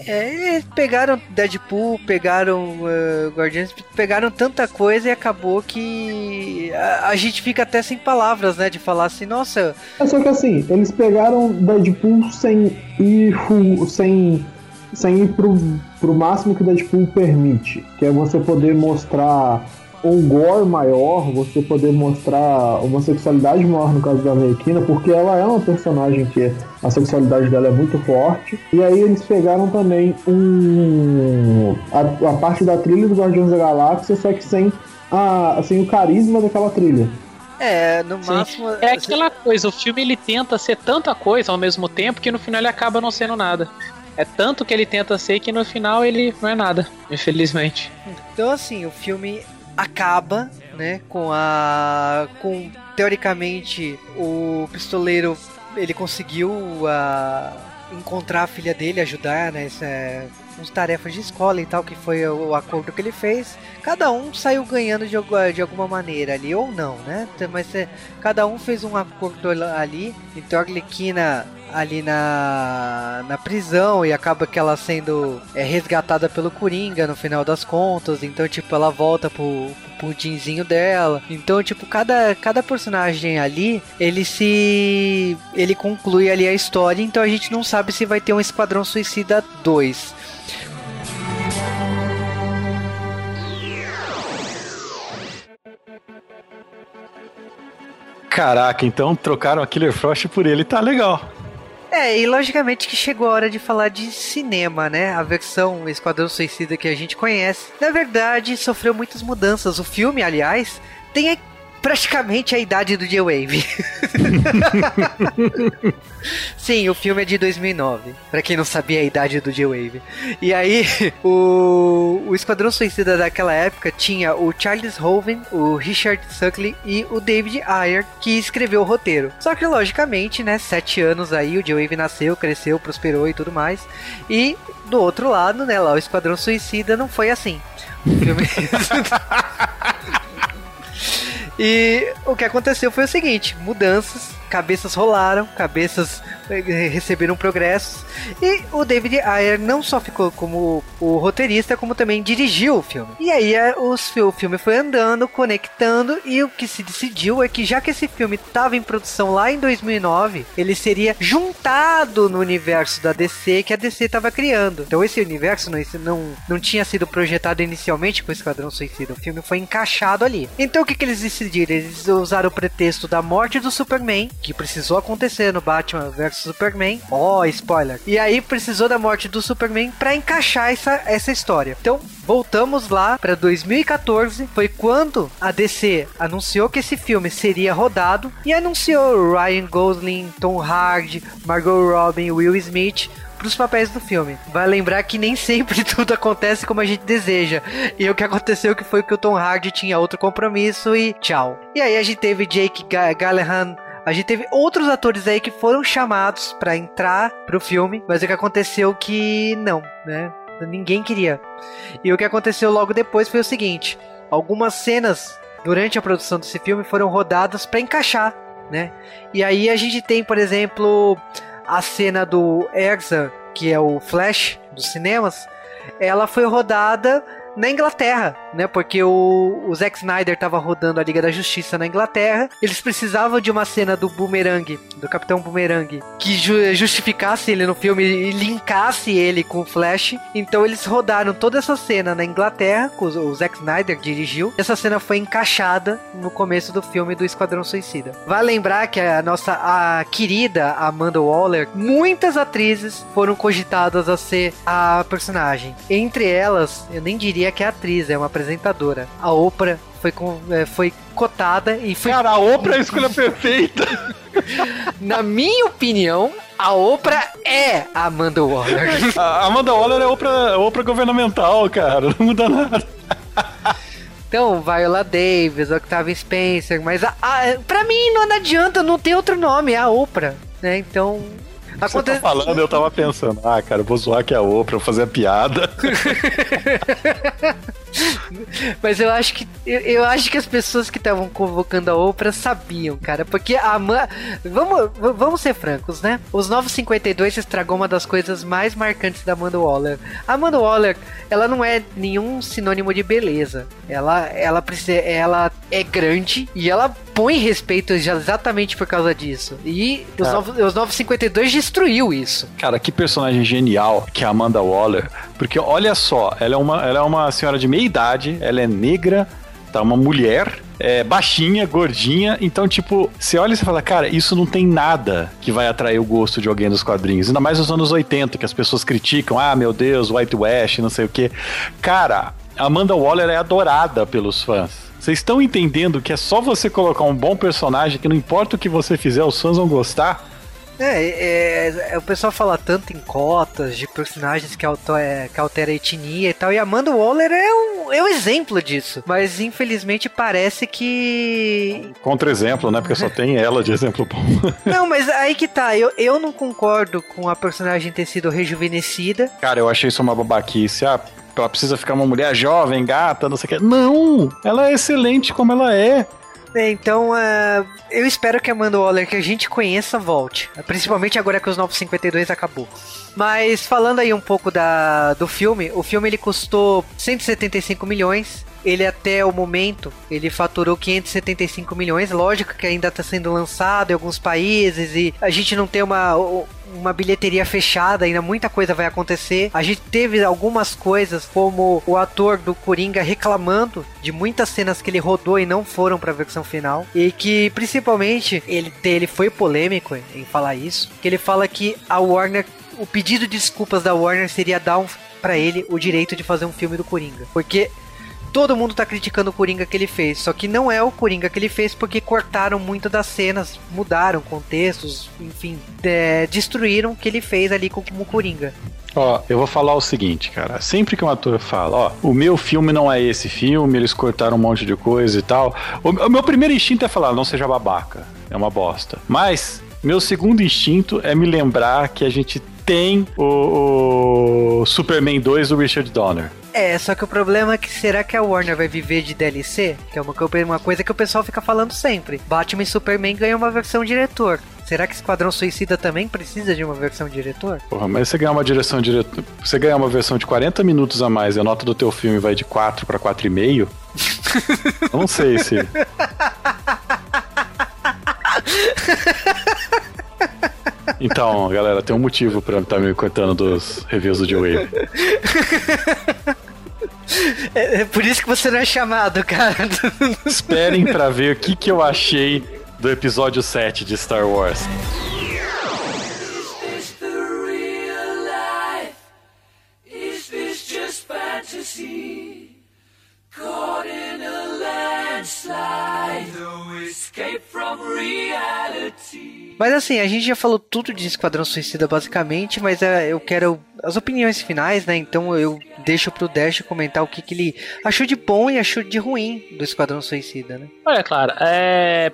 É, pegaram Deadpool, pegaram uh, Guardiões, pegaram tanta coisa e acabou que a, a gente fica até sem palavras, né? De falar assim, nossa, É só que assim, eles pegaram Deadpool sem ir sem, sem ir pro, pro máximo que Deadpool permite. Que é você poder mostrar um gore maior, você poder mostrar uma sexualidade maior no caso da Arlequina, porque ela é uma personagem que a sexualidade dela é muito forte. E aí eles pegaram também um a, a parte da trilha do Guardiões da Galáxia, só que sem, a, sem o carisma daquela trilha. é, no Sim. máximo. É aquela coisa, o filme ele tenta ser tanta coisa ao mesmo tempo que no final ele acaba não sendo nada. É tanto que ele tenta ser que no final ele não é nada, infelizmente. Então assim, o filme acaba, né, com a com teoricamente o pistoleiro ele conseguiu a encontrar a filha dele, ajudar, né, uns tarefas de escola e tal, que foi o, acordo que ele fez. Cada um saiu ganhando de, de alguma maneira ali, ou não, né? Mas é, cada um fez um acordo ali. Então a Arlequina ali na, na prisão e acaba que ela sendo é, resgatada pelo Coringa no final das contas. Então, tipo, ela volta pro, pro pudinzinho dela. Então, tipo, cada, cada personagem ali, ele se. ele conclui ali a história. Então a gente não sabe se vai ter um Esquadrão Suicida 2. Caraca, então trocaram a Killer Frost por ele, tá legal. É, e logicamente que chegou a hora de falar de cinema, né? A versão Esquadrão Suicida que a gente conhece. Na verdade, sofreu muitas mudanças. O filme, aliás, tem praticamente a idade do J-Wave. <laughs> Sim, o filme é de 2009. Pra quem não sabia a idade do J-Wave. E aí, o, o Esquadrão Suicida daquela época tinha o Charles Hoven, o Richard Suckley e o David Ayer, que escreveu o roteiro. Só que, logicamente, né, sete anos aí, o J-Wave nasceu, cresceu, prosperou e tudo mais. E, do outro lado, né, lá o Esquadrão Suicida não foi assim. O filme... <laughs> E o que aconteceu foi o seguinte: mudanças, cabeças rolaram, cabeças receberam progressos. E o David Ayer não só ficou como o roteirista, como também dirigiu o filme. E aí eh, os, o filme foi andando, conectando, e o que se decidiu é que já que esse filme estava em produção lá em 2009, ele seria juntado no universo da DC que a DC estava criando. Então esse universo não, não, não tinha sido projetado inicialmente com o Esquadrão Suicida. O filme foi encaixado ali. Então o que, que eles decidiram? Eles usaram o pretexto da morte do Superman, que precisou acontecer no Batman vs Superman. Ó, oh, spoiler. E aí precisou da morte do Superman para encaixar essa, essa história. Então voltamos lá para 2014. Foi quando a DC anunciou que esse filme seria rodado e anunciou Ryan Gosling, Tom Hardy, Margot Robin, Will Smith pros papéis do filme. Vai lembrar que nem sempre <laughs> tudo acontece como a gente deseja. E o que aconteceu que foi que o Tom Hardy tinha outro compromisso e tchau. E aí a gente teve Jake Gyllenhaal a gente teve outros atores aí que foram chamados pra entrar pro filme, mas o que aconteceu que não, né? Ninguém queria. E o que aconteceu logo depois foi o seguinte: algumas cenas durante a produção desse filme foram rodadas pra encaixar, né? E aí a gente tem, por exemplo, a cena do Erza, que é o Flash dos cinemas, ela foi rodada na Inglaterra, né? Porque o, o Zack Snyder tava rodando a Liga da Justiça na Inglaterra. Eles precisavam de uma cena do Boomerang, do Capitão Boomerang, que ju- justificasse ele no filme e linkasse ele com o Flash. Então eles rodaram toda essa cena na Inglaterra, que o, Zack Snyder dirigiu. Essa cena foi encaixada no começo do filme do Esquadrão Suicida. Vai lembrar que a nossa a querida Amanda Waller, muitas atrizes foram cogitadas a ser a personagem. Entre elas, eu nem diria que é atriz, é uma apresentadora. A Oprah foi, com, é, foi cotada e foi. Cara, a Oprah é a escolha perfeita. <laughs> Na minha opinião, a Oprah é a Amanda Waller. A Amanda Waller é Oprah, Oprah governamental, cara. Não muda nada. Então, Viola Davis, Octavia Spencer, mas a, a, pra mim não adianta, não tem outro nome, é a Oprah, né? Então. Você tá falando, eu tava pensando, ah, cara, eu vou zoar que é a Oprah, vou fazer a piada. <laughs> Mas eu acho que eu, eu acho que as pessoas que estavam convocando a Oprah sabiam, cara, porque a Ma... vamos vamos ser francos, né? Os 952 estragou uma das coisas mais marcantes da Amanda Waller. A Amanda Waller, ela não é nenhum sinônimo de beleza. Ela ela precisa ela é grande e ela põe respeito exatamente por causa disso. E os, nove- os 952 destruiu isso. Cara, que personagem genial que é a Amanda Waller. Porque olha só, ela é uma, ela é uma senhora de meia idade, ela é negra, tá? Uma mulher, é baixinha, gordinha. Então, tipo, você olha e você fala, cara, isso não tem nada que vai atrair o gosto de alguém dos quadrinhos. Ainda mais nos anos 80, que as pessoas criticam, ah, meu Deus, White West, não sei o quê. Cara, Amanda Waller é adorada pelos fãs. Vocês estão entendendo que é só você colocar um bom personagem que não importa o que você fizer, os fãs vão gostar? É, é, é, o pessoal fala tanto em cotas de personagens que, auto, é, que altera a etnia e tal, e a Amanda Waller é um, é um exemplo disso. Mas infelizmente parece que. Contra-exemplo, né? Porque só tem ela de exemplo bom. <laughs> Não, mas aí que tá, eu, eu não concordo com a personagem ter sido rejuvenescida. Cara, eu achei isso uma babaquice. Ah, ela precisa ficar uma mulher jovem, gata, não sei o que. Não! Ela é excelente como ela é. É, Então, é, eu espero que a Amanda Waller que a gente conheça volte. Principalmente agora que os 952 acabou. Mas falando aí um pouco da, do filme, o filme ele custou 175 milhões. Ele até o momento, ele faturou 575 milhões. Lógico que ainda está sendo lançado em alguns países e a gente não tem uma, uma bilheteria fechada, ainda muita coisa vai acontecer. A gente teve algumas coisas, como o ator do Coringa reclamando de muitas cenas que ele rodou e não foram para a versão final. E que principalmente ele, ele foi polêmico em falar isso. Que ele fala que a Warner, o pedido de desculpas da Warner seria dar um, para ele o direito de fazer um filme do Coringa. Porque todo mundo tá criticando o Coringa que ele fez, só que não é o Coringa que ele fez porque cortaram muito das cenas, mudaram contextos, enfim, é, destruíram o que ele fez ali como Coringa. Ó, eu vou falar o seguinte, cara. Sempre que um ator fala, ó, o meu filme não é esse filme, eles cortaram um monte de coisa e tal. O, o meu primeiro instinto é falar, não seja babaca. É uma bosta. Mas, meu segundo instinto é me lembrar que a gente tem o, o Superman 2 do Richard Donner. É, só que o problema é que será que a Warner vai viver de DLC? Que é uma, uma coisa que o pessoal fica falando sempre. Batman e Superman ganham uma versão diretor. Será que Esquadrão Suicida também precisa de uma versão diretor? Porra, mas você ganhar uma direção direto, você ganhar uma versão de 40 minutos a mais e a nota do teu filme vai de 4 para 4,5? Eu não sei se. <laughs> Então, galera, tem um motivo pra estar me cortando dos reviews do Joe É, é por isso que você não é chamado, cara. Esperem pra ver o que, que eu achei do episódio 7 de Star Wars. Is the real life? Is this just fantasy? Caught in a Mas assim, a gente já falou tudo de Esquadrão Suicida basicamente, mas é, eu quero as opiniões finais, né? Então eu deixo pro Dash comentar o que, que ele achou de bom e achou de ruim do Esquadrão Suicida, né? Olha, Clara, é.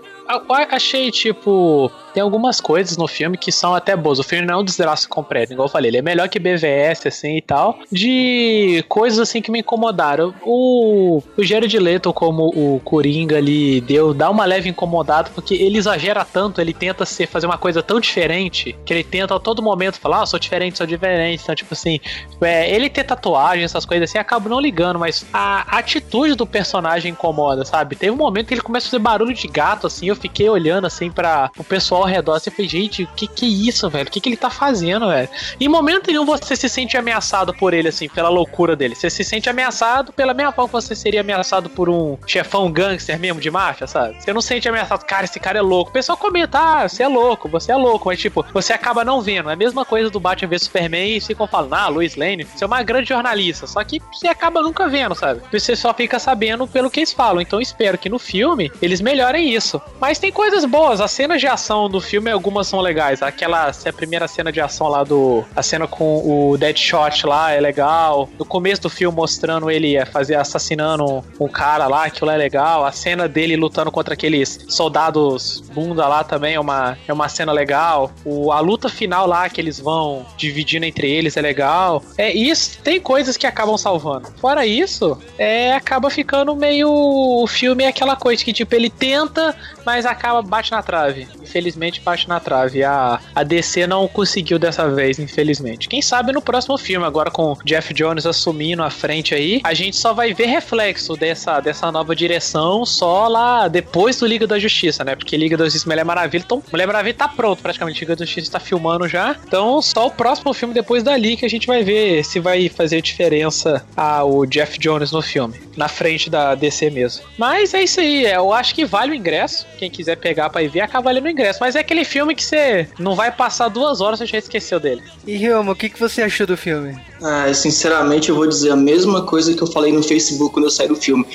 achei, tipo. Tem algumas coisas no filme que são até boas. O filme não é um desgraça completo, igual eu falei. Ele é melhor que BVS, assim e tal. De coisas assim que me incomodaram. O, o Jared Leto, como o Coringa ali, deu, dá uma leve incomodada, porque ele exagera tanto, ele tenta ser, fazer uma coisa tão diferente, que ele tenta a todo momento falar, ah, sou diferente, sou diferente. Então, tipo assim, é, ele ter tatuagem, essas coisas assim, acabo não ligando, mas a atitude do personagem incomoda, sabe? Teve um momento que ele começa a fazer barulho de gato, assim, eu fiquei olhando assim para o pessoal ao redor, assim, eu falei, gente, o que que é isso, velho? O que que ele tá fazendo, velho? Em momento nenhum você se sente ameaçado por ele, assim, pela loucura dele. Você se sente ameaçado pela mesma forma que você seria ameaçado por um chefão gangster mesmo de máfia, sabe? Você não sente ameaçado, cara, esse cara é louco. O pessoal comenta, ah, você é louco, você é louco, mas tipo, você acaba não vendo. É a mesma coisa do Batman vs Superman e falando, ah, Lois Lane, você é uma grande jornalista, só que você acaba nunca vendo, sabe? Você só fica sabendo pelo que eles falam. Então espero que no filme eles melhorem isso. Mas tem coisas boas, as cenas de ação do filme, algumas são legais. Aquela a primeira cena de ação lá do. A cena com o Deadshot lá é legal. No começo do filme mostrando ele fazer assassinando um cara lá, aquilo é legal. A cena dele lutando contra aqueles soldados bunda lá também é uma, é uma cena legal. O, a luta final lá que eles vão dividindo entre eles é legal. É isso, tem coisas que acabam salvando. Fora isso, é acaba ficando meio o filme é aquela coisa que tipo ele tenta, mas acaba bate na trave. Infelizmente bate na trave. A, a DC não conseguiu dessa vez, infelizmente. Quem sabe no próximo filme, agora com Jeff Jones assumindo a frente aí, a gente só vai ver reflexo dessa, dessa nova direção só lá depois do Liga da Justiça, né? Porque Liga da Justiça Mulher Maravilha, então Mulher Maravilha tá pronto praticamente, Liga da Justiça tá filmando já. Então só o próximo filme depois dali que a gente vai ver se vai fazer diferença a, o Jeff Jones no filme, na frente da DC mesmo. Mas é isso aí, é, eu acho que vale o ingresso. Quem quiser pegar pra ir ver, acaba valendo o ingresso. Mas é aquele filme que você não vai passar duas horas e já esqueceu dele. E Ryomo, o que, que você achou do filme? Ah, sinceramente, eu vou dizer a mesma coisa que eu falei no Facebook quando eu saí do filme.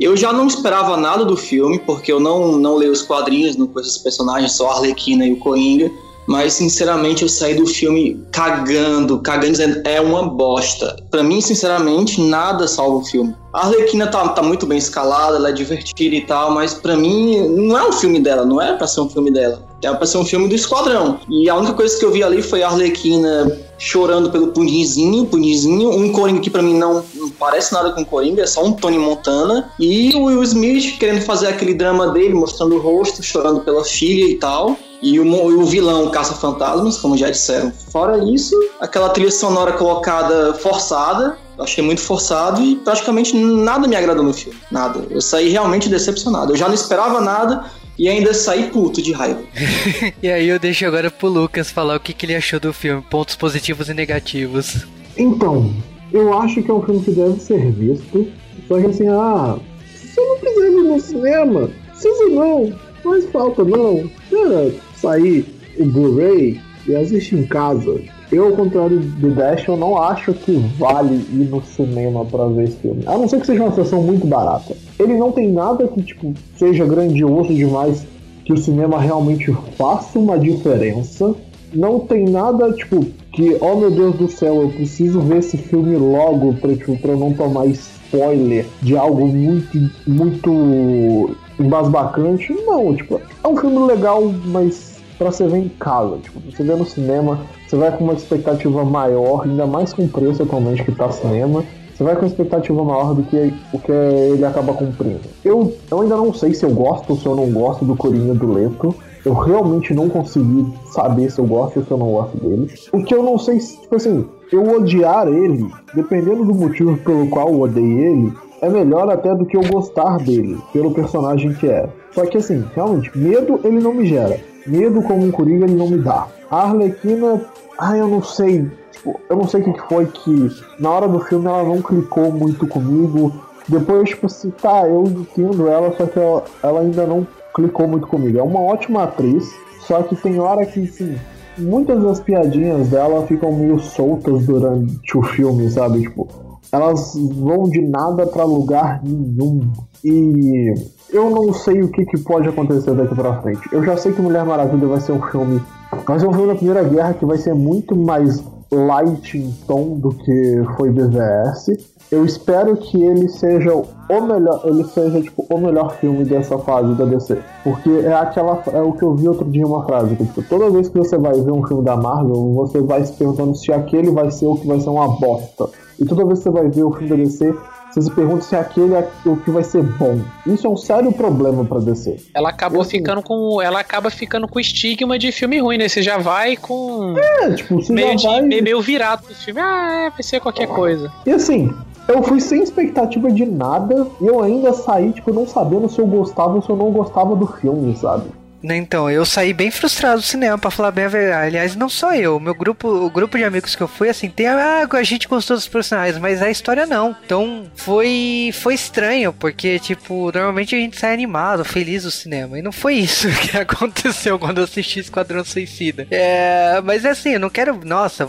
Eu já não esperava nada do filme, porque eu não, não leio os quadrinhos, não conheço os personagens, só a Arlequina e o Coringa. Mas, sinceramente, eu saí do filme cagando, cagando, dizendo é uma bosta. Pra mim, sinceramente, nada salva o filme. A Arlequina tá, tá muito bem escalada, ela é divertida e tal, mas pra mim não é um filme dela, não é pra ser um filme dela. É pra ser um filme do Esquadrão. E a única coisa que eu vi ali foi a Arlequina chorando pelo Pundizinho, Pundizinho, um Coringa que pra mim não, não parece nada com Coringa, é só um Tony Montana, e o Will Smith querendo fazer aquele drama dele, mostrando o rosto, chorando pela filha e tal. E o, o vilão caça-fantasmas, como já disseram. Fora isso, aquela trilha sonora colocada forçada, eu achei muito forçado e praticamente nada me agradou no filme. Nada. Eu saí realmente decepcionado. Eu já não esperava nada e ainda saí puto de raiva. <laughs> e aí eu deixo agora pro Lucas falar o que, que ele achou do filme, pontos positivos e negativos. Então, eu acho que é um filme que deve ser visto. Só que assim, ah, se eu não quiser ver no cinema, precisa não, faz falta não. Cara, sair o Blu-ray e assistir em casa. Eu, ao contrário do Dash, eu não acho que vale ir no cinema pra ver esse filme. A não ser que seja uma sessão muito barata. Ele não tem nada que, tipo, seja grandioso demais que o cinema realmente faça uma diferença. Não tem nada, tipo, que, oh meu Deus do céu, eu preciso ver esse filme logo pra, tipo, pra eu não tomar spoiler de algo muito, muito embasbacante. Não, tipo, é um filme legal, mas pra você ver em casa. Tipo, você vê no cinema, você vai com uma expectativa maior, ainda mais com o preço atualmente que tá cinema. Você vai com uma expectativa maior do que o que ele acaba cumprindo. Eu, eu ainda não sei se eu gosto ou se eu não gosto do Coringa do Leto. Eu realmente não consegui saber se eu gosto ou se eu não gosto dele. O que eu não sei, tipo assim, eu odiar ele, dependendo do motivo pelo qual eu odeio ele, é melhor até do que eu gostar dele, pelo personagem que é. Só que assim, realmente, medo ele não me gera. Medo como um Coringa ele não me dá. A Arlequina, ah, eu não sei. Tipo, eu não sei o que foi que na hora do filme ela não clicou muito comigo. Depois, tipo assim, tá, eu entendo ela, só que ela, ela ainda não clicou muito comigo. É uma ótima atriz, só que tem hora que, assim, muitas das piadinhas dela ficam meio soltas durante o filme, sabe? Tipo, elas vão de nada pra lugar nenhum. E eu não sei o que, que pode acontecer daqui pra frente. Eu já sei que Mulher Maravilha vai ser um filme. Vai ser um filme da Primeira Guerra que vai ser muito mais light em tom do que foi BVS. Eu espero que ele seja o melhor, ele seja tipo o melhor filme dessa fase da DC, porque é aquela é o que eu vi outro dia uma frase, que tipo, toda vez que você vai ver um filme da Marvel, você vai se perguntando se aquele vai ser o que vai ser uma bosta. E toda vez que você vai ver o filme da DC, você se pergunta se aquele é o que vai ser bom. Isso é um sério problema pra DC. Ela acabou ficando com. Ela acaba ficando com estigma de filme ruim, né? Você já vai com. É, tipo, você meio, já de- vai... meio, meio virado pro filme. Ah, é, vai ser qualquer coisa. E assim, eu fui sem expectativa de nada e eu ainda saí, tipo, não sabendo se eu gostava ou se eu não gostava do filme, sabe? Né, Então, eu saí bem frustrado do cinema, pra falar bem a verdade. Aliás, não só eu, meu grupo, o grupo de amigos que eu fui, assim, tem ah, a gente gostou dos personagens, mas a história não. Então, foi foi estranho, porque tipo, normalmente a gente sai animado, feliz do cinema, e não foi isso <laughs> que aconteceu quando eu assisti Esquadrão Suicida. É, mas assim, eu não quero, nossa,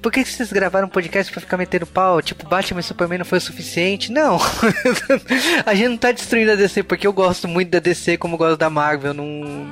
por que vocês gravaram um podcast pra ficar metendo pau? Tipo, Batman e Superman não foi o suficiente? Não. <laughs> a gente não tá destruindo a DC porque eu gosto muito da DC como eu gosto da Marvel. Eu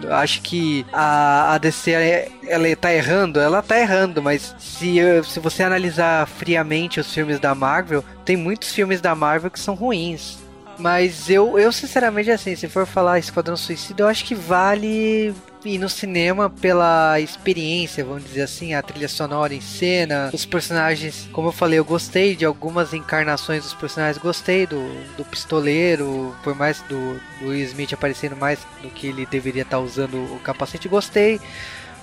eu acho que a, a DC é- ela tá errando, ela tá errando, mas se, se você analisar friamente os filmes da Marvel, tem muitos filmes da Marvel que são ruins. Mas eu, eu sinceramente, assim, se for falar Esquadrão Suicida, eu acho que vale ir no cinema pela experiência, vamos dizer assim, a trilha sonora em cena, os personagens, como eu falei, eu gostei de algumas encarnações dos personagens, gostei do, do pistoleiro, por mais do, do Will Smith aparecendo mais do que ele deveria estar usando o capacete, gostei.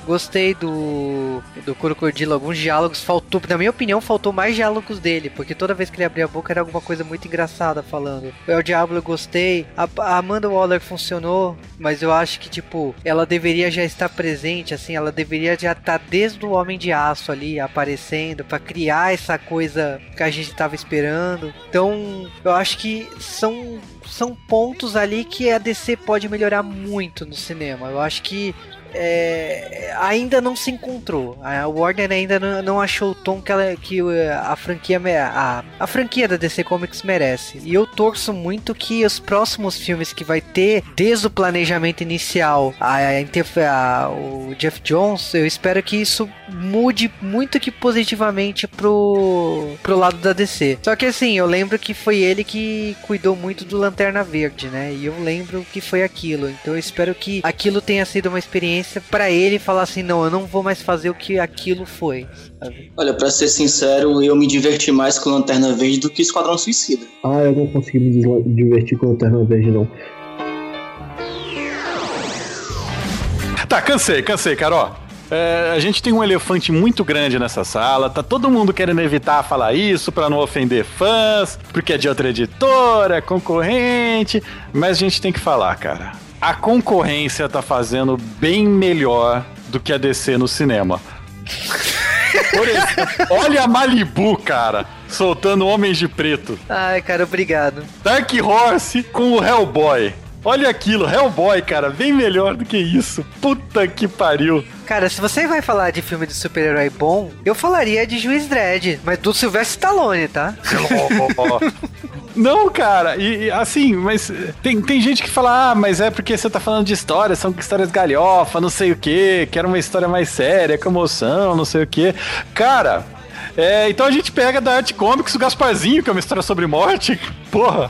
Gostei do, do Crocodilo, alguns diálogos faltou, na minha opinião, faltou mais diálogos dele, porque toda vez que ele abria a boca era alguma coisa muito engraçada falando. O El Diablo eu gostei, a, a Amanda Waller funcionou, mas eu acho que, tipo, ela deveria já estar presente, assim, ela deveria já estar desde o Homem de Aço ali, aparecendo, pra criar essa coisa que a gente tava esperando. Então, eu acho que são são pontos ali que a DC pode melhorar muito no cinema. Eu acho que é, ainda não se encontrou. A Warner ainda não, não achou o tom que, ela, que uh, a franquia a, a franquia da DC Comics merece. E eu torço muito que os próximos filmes que vai ter, desde o planejamento inicial, a, a- o Jeff Jones, eu espero que isso mude muito que positivamente pro, pro lado da DC. Só que assim, eu lembro que foi ele que cuidou muito do Lanterna Verde, né? E eu lembro que foi aquilo. Então eu espero que aquilo tenha sido uma experiência pra ele falar assim, não, eu não vou mais fazer o que aquilo foi. sabe? Olha, pra ser sincero, eu me diverti mais com Lanterna Verde do que Esquadrão Suicida. Ah, eu não consegui me divertir com Lanterna Verde, não. Tá, cansei, cansei, Carol. É, a gente tem um elefante muito grande nessa sala, tá todo mundo querendo evitar falar isso pra não ofender fãs, porque é de outra editora, é concorrente, mas a gente tem que falar, cara. A concorrência tá fazendo bem melhor do que a DC no cinema. Por exemplo, olha a Malibu, cara, soltando Homens de Preto. Ai, cara, obrigado. Dark Horse com o Hellboy. Olha aquilo, Hellboy, cara, bem melhor do que isso. Puta que pariu. Cara, se você vai falar de filme de super-herói bom, eu falaria de Juiz Dredd, mas do Sylvester Stallone, tá? <laughs> Não, cara, e, e, assim, mas tem, tem gente que fala, ah, mas é porque você tá falando de histórias, são histórias galhofa, não sei o que, quero uma história mais séria, com emoção, não sei o que. Cara, é, então a gente pega da Arte Comics o Gasparzinho, que é uma história sobre morte, <laughs> porra.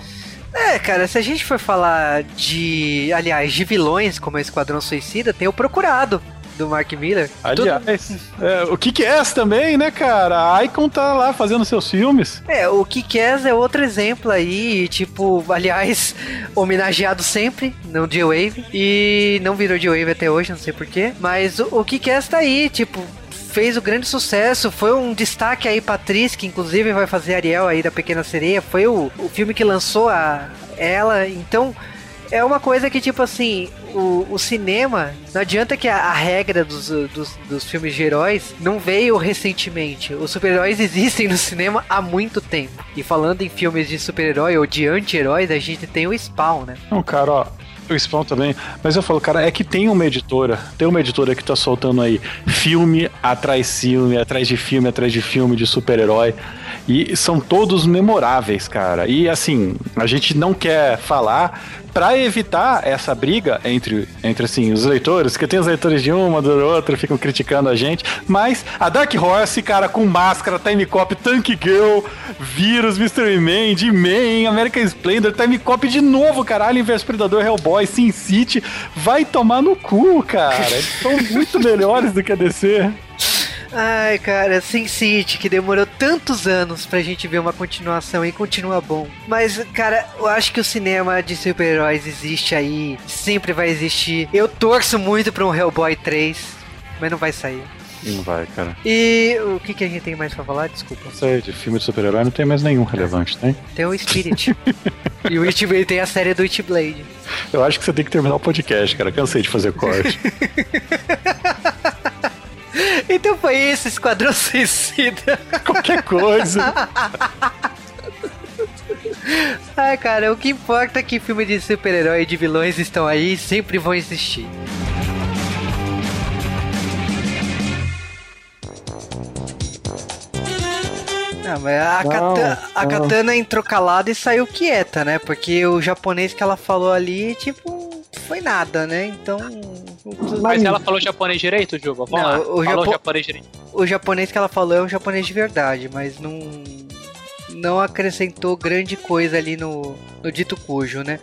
É, cara, se a gente for falar de, aliás, de vilões como o Esquadrão Suicida, tem o Procurado do Mark Miller. Aliás, é, o essa também, né, cara? A Icon tá lá fazendo seus filmes. É, o Kick-Ass é outro exemplo aí, tipo, aliás, <laughs> homenageado sempre no J-Wave e não virou J-Wave até hoje, não sei porquê, mas o, o Kick-Ass tá aí, tipo, fez o grande sucesso, foi um destaque aí pra atriz, que inclusive vai fazer Ariel aí da Pequena Sereia, foi o, o filme que lançou a ela, então é uma coisa que, tipo assim, o, o cinema, não adianta que a, a regra dos, dos, dos filmes de heróis não veio recentemente. Os super-heróis <laughs> existem no cinema há muito tempo. E falando em filmes de super-herói ou de anti-heróis, a gente tem o Spawn, né? Não, cara, ó. O Spawn também. Mas eu falo, cara, é que tem uma editora, tem uma editora que tá soltando aí filme atrás filme, atrás de filme, atrás de filme de super-herói. E são todos memoráveis, cara. E assim, a gente não quer falar para evitar essa briga entre, entre assim, os leitores, que tem os leitores de uma, do outro, ficam criticando a gente, mas a Dark Horse, cara, com máscara, Time Cop, Tank Girl, Vírus, Mystery Man, D-Man, American Splendor, Time Cop de novo, cara, Alien vs Predador, Hellboy, Sin City, vai tomar no cu, cara. Eles são muito melhores do que a DC. Ai, cara, Sin City, que demorou tantos anos pra gente ver uma continuação e continua bom. Mas, cara, eu acho que o cinema de super-heróis existe aí, sempre vai existir. Eu torço muito pra um Hellboy 3, mas não vai sair. Não vai, cara. E o que, que a gente tem mais pra falar? Desculpa. Não sei, de filme de super-herói não tem mais nenhum relevante, tem? Tem o Spirit. e o Witchblade tem a série do Witchblade. Eu acho que você tem que terminar o podcast, cara. Cansei de fazer corte. <laughs> Então foi isso, Esquadrão Suicida. <laughs> Qualquer coisa. Ai, cara, o que importa é que filme de super-herói e de vilões estão aí e sempre vão existir. Não, mas a, Não, Katana, a. Katana entrou calada e saiu quieta, né? Porque o japonês que ela falou ali, tipo, foi nada, né? Então. Mas ela falou japonês direito, Juba? Vamos Não, lá. o Falou Japo- japonês direito. o japonês que ela falou é um japonês de verdade, mas não não acrescentou grande coisa ali no, no dito cujo, né?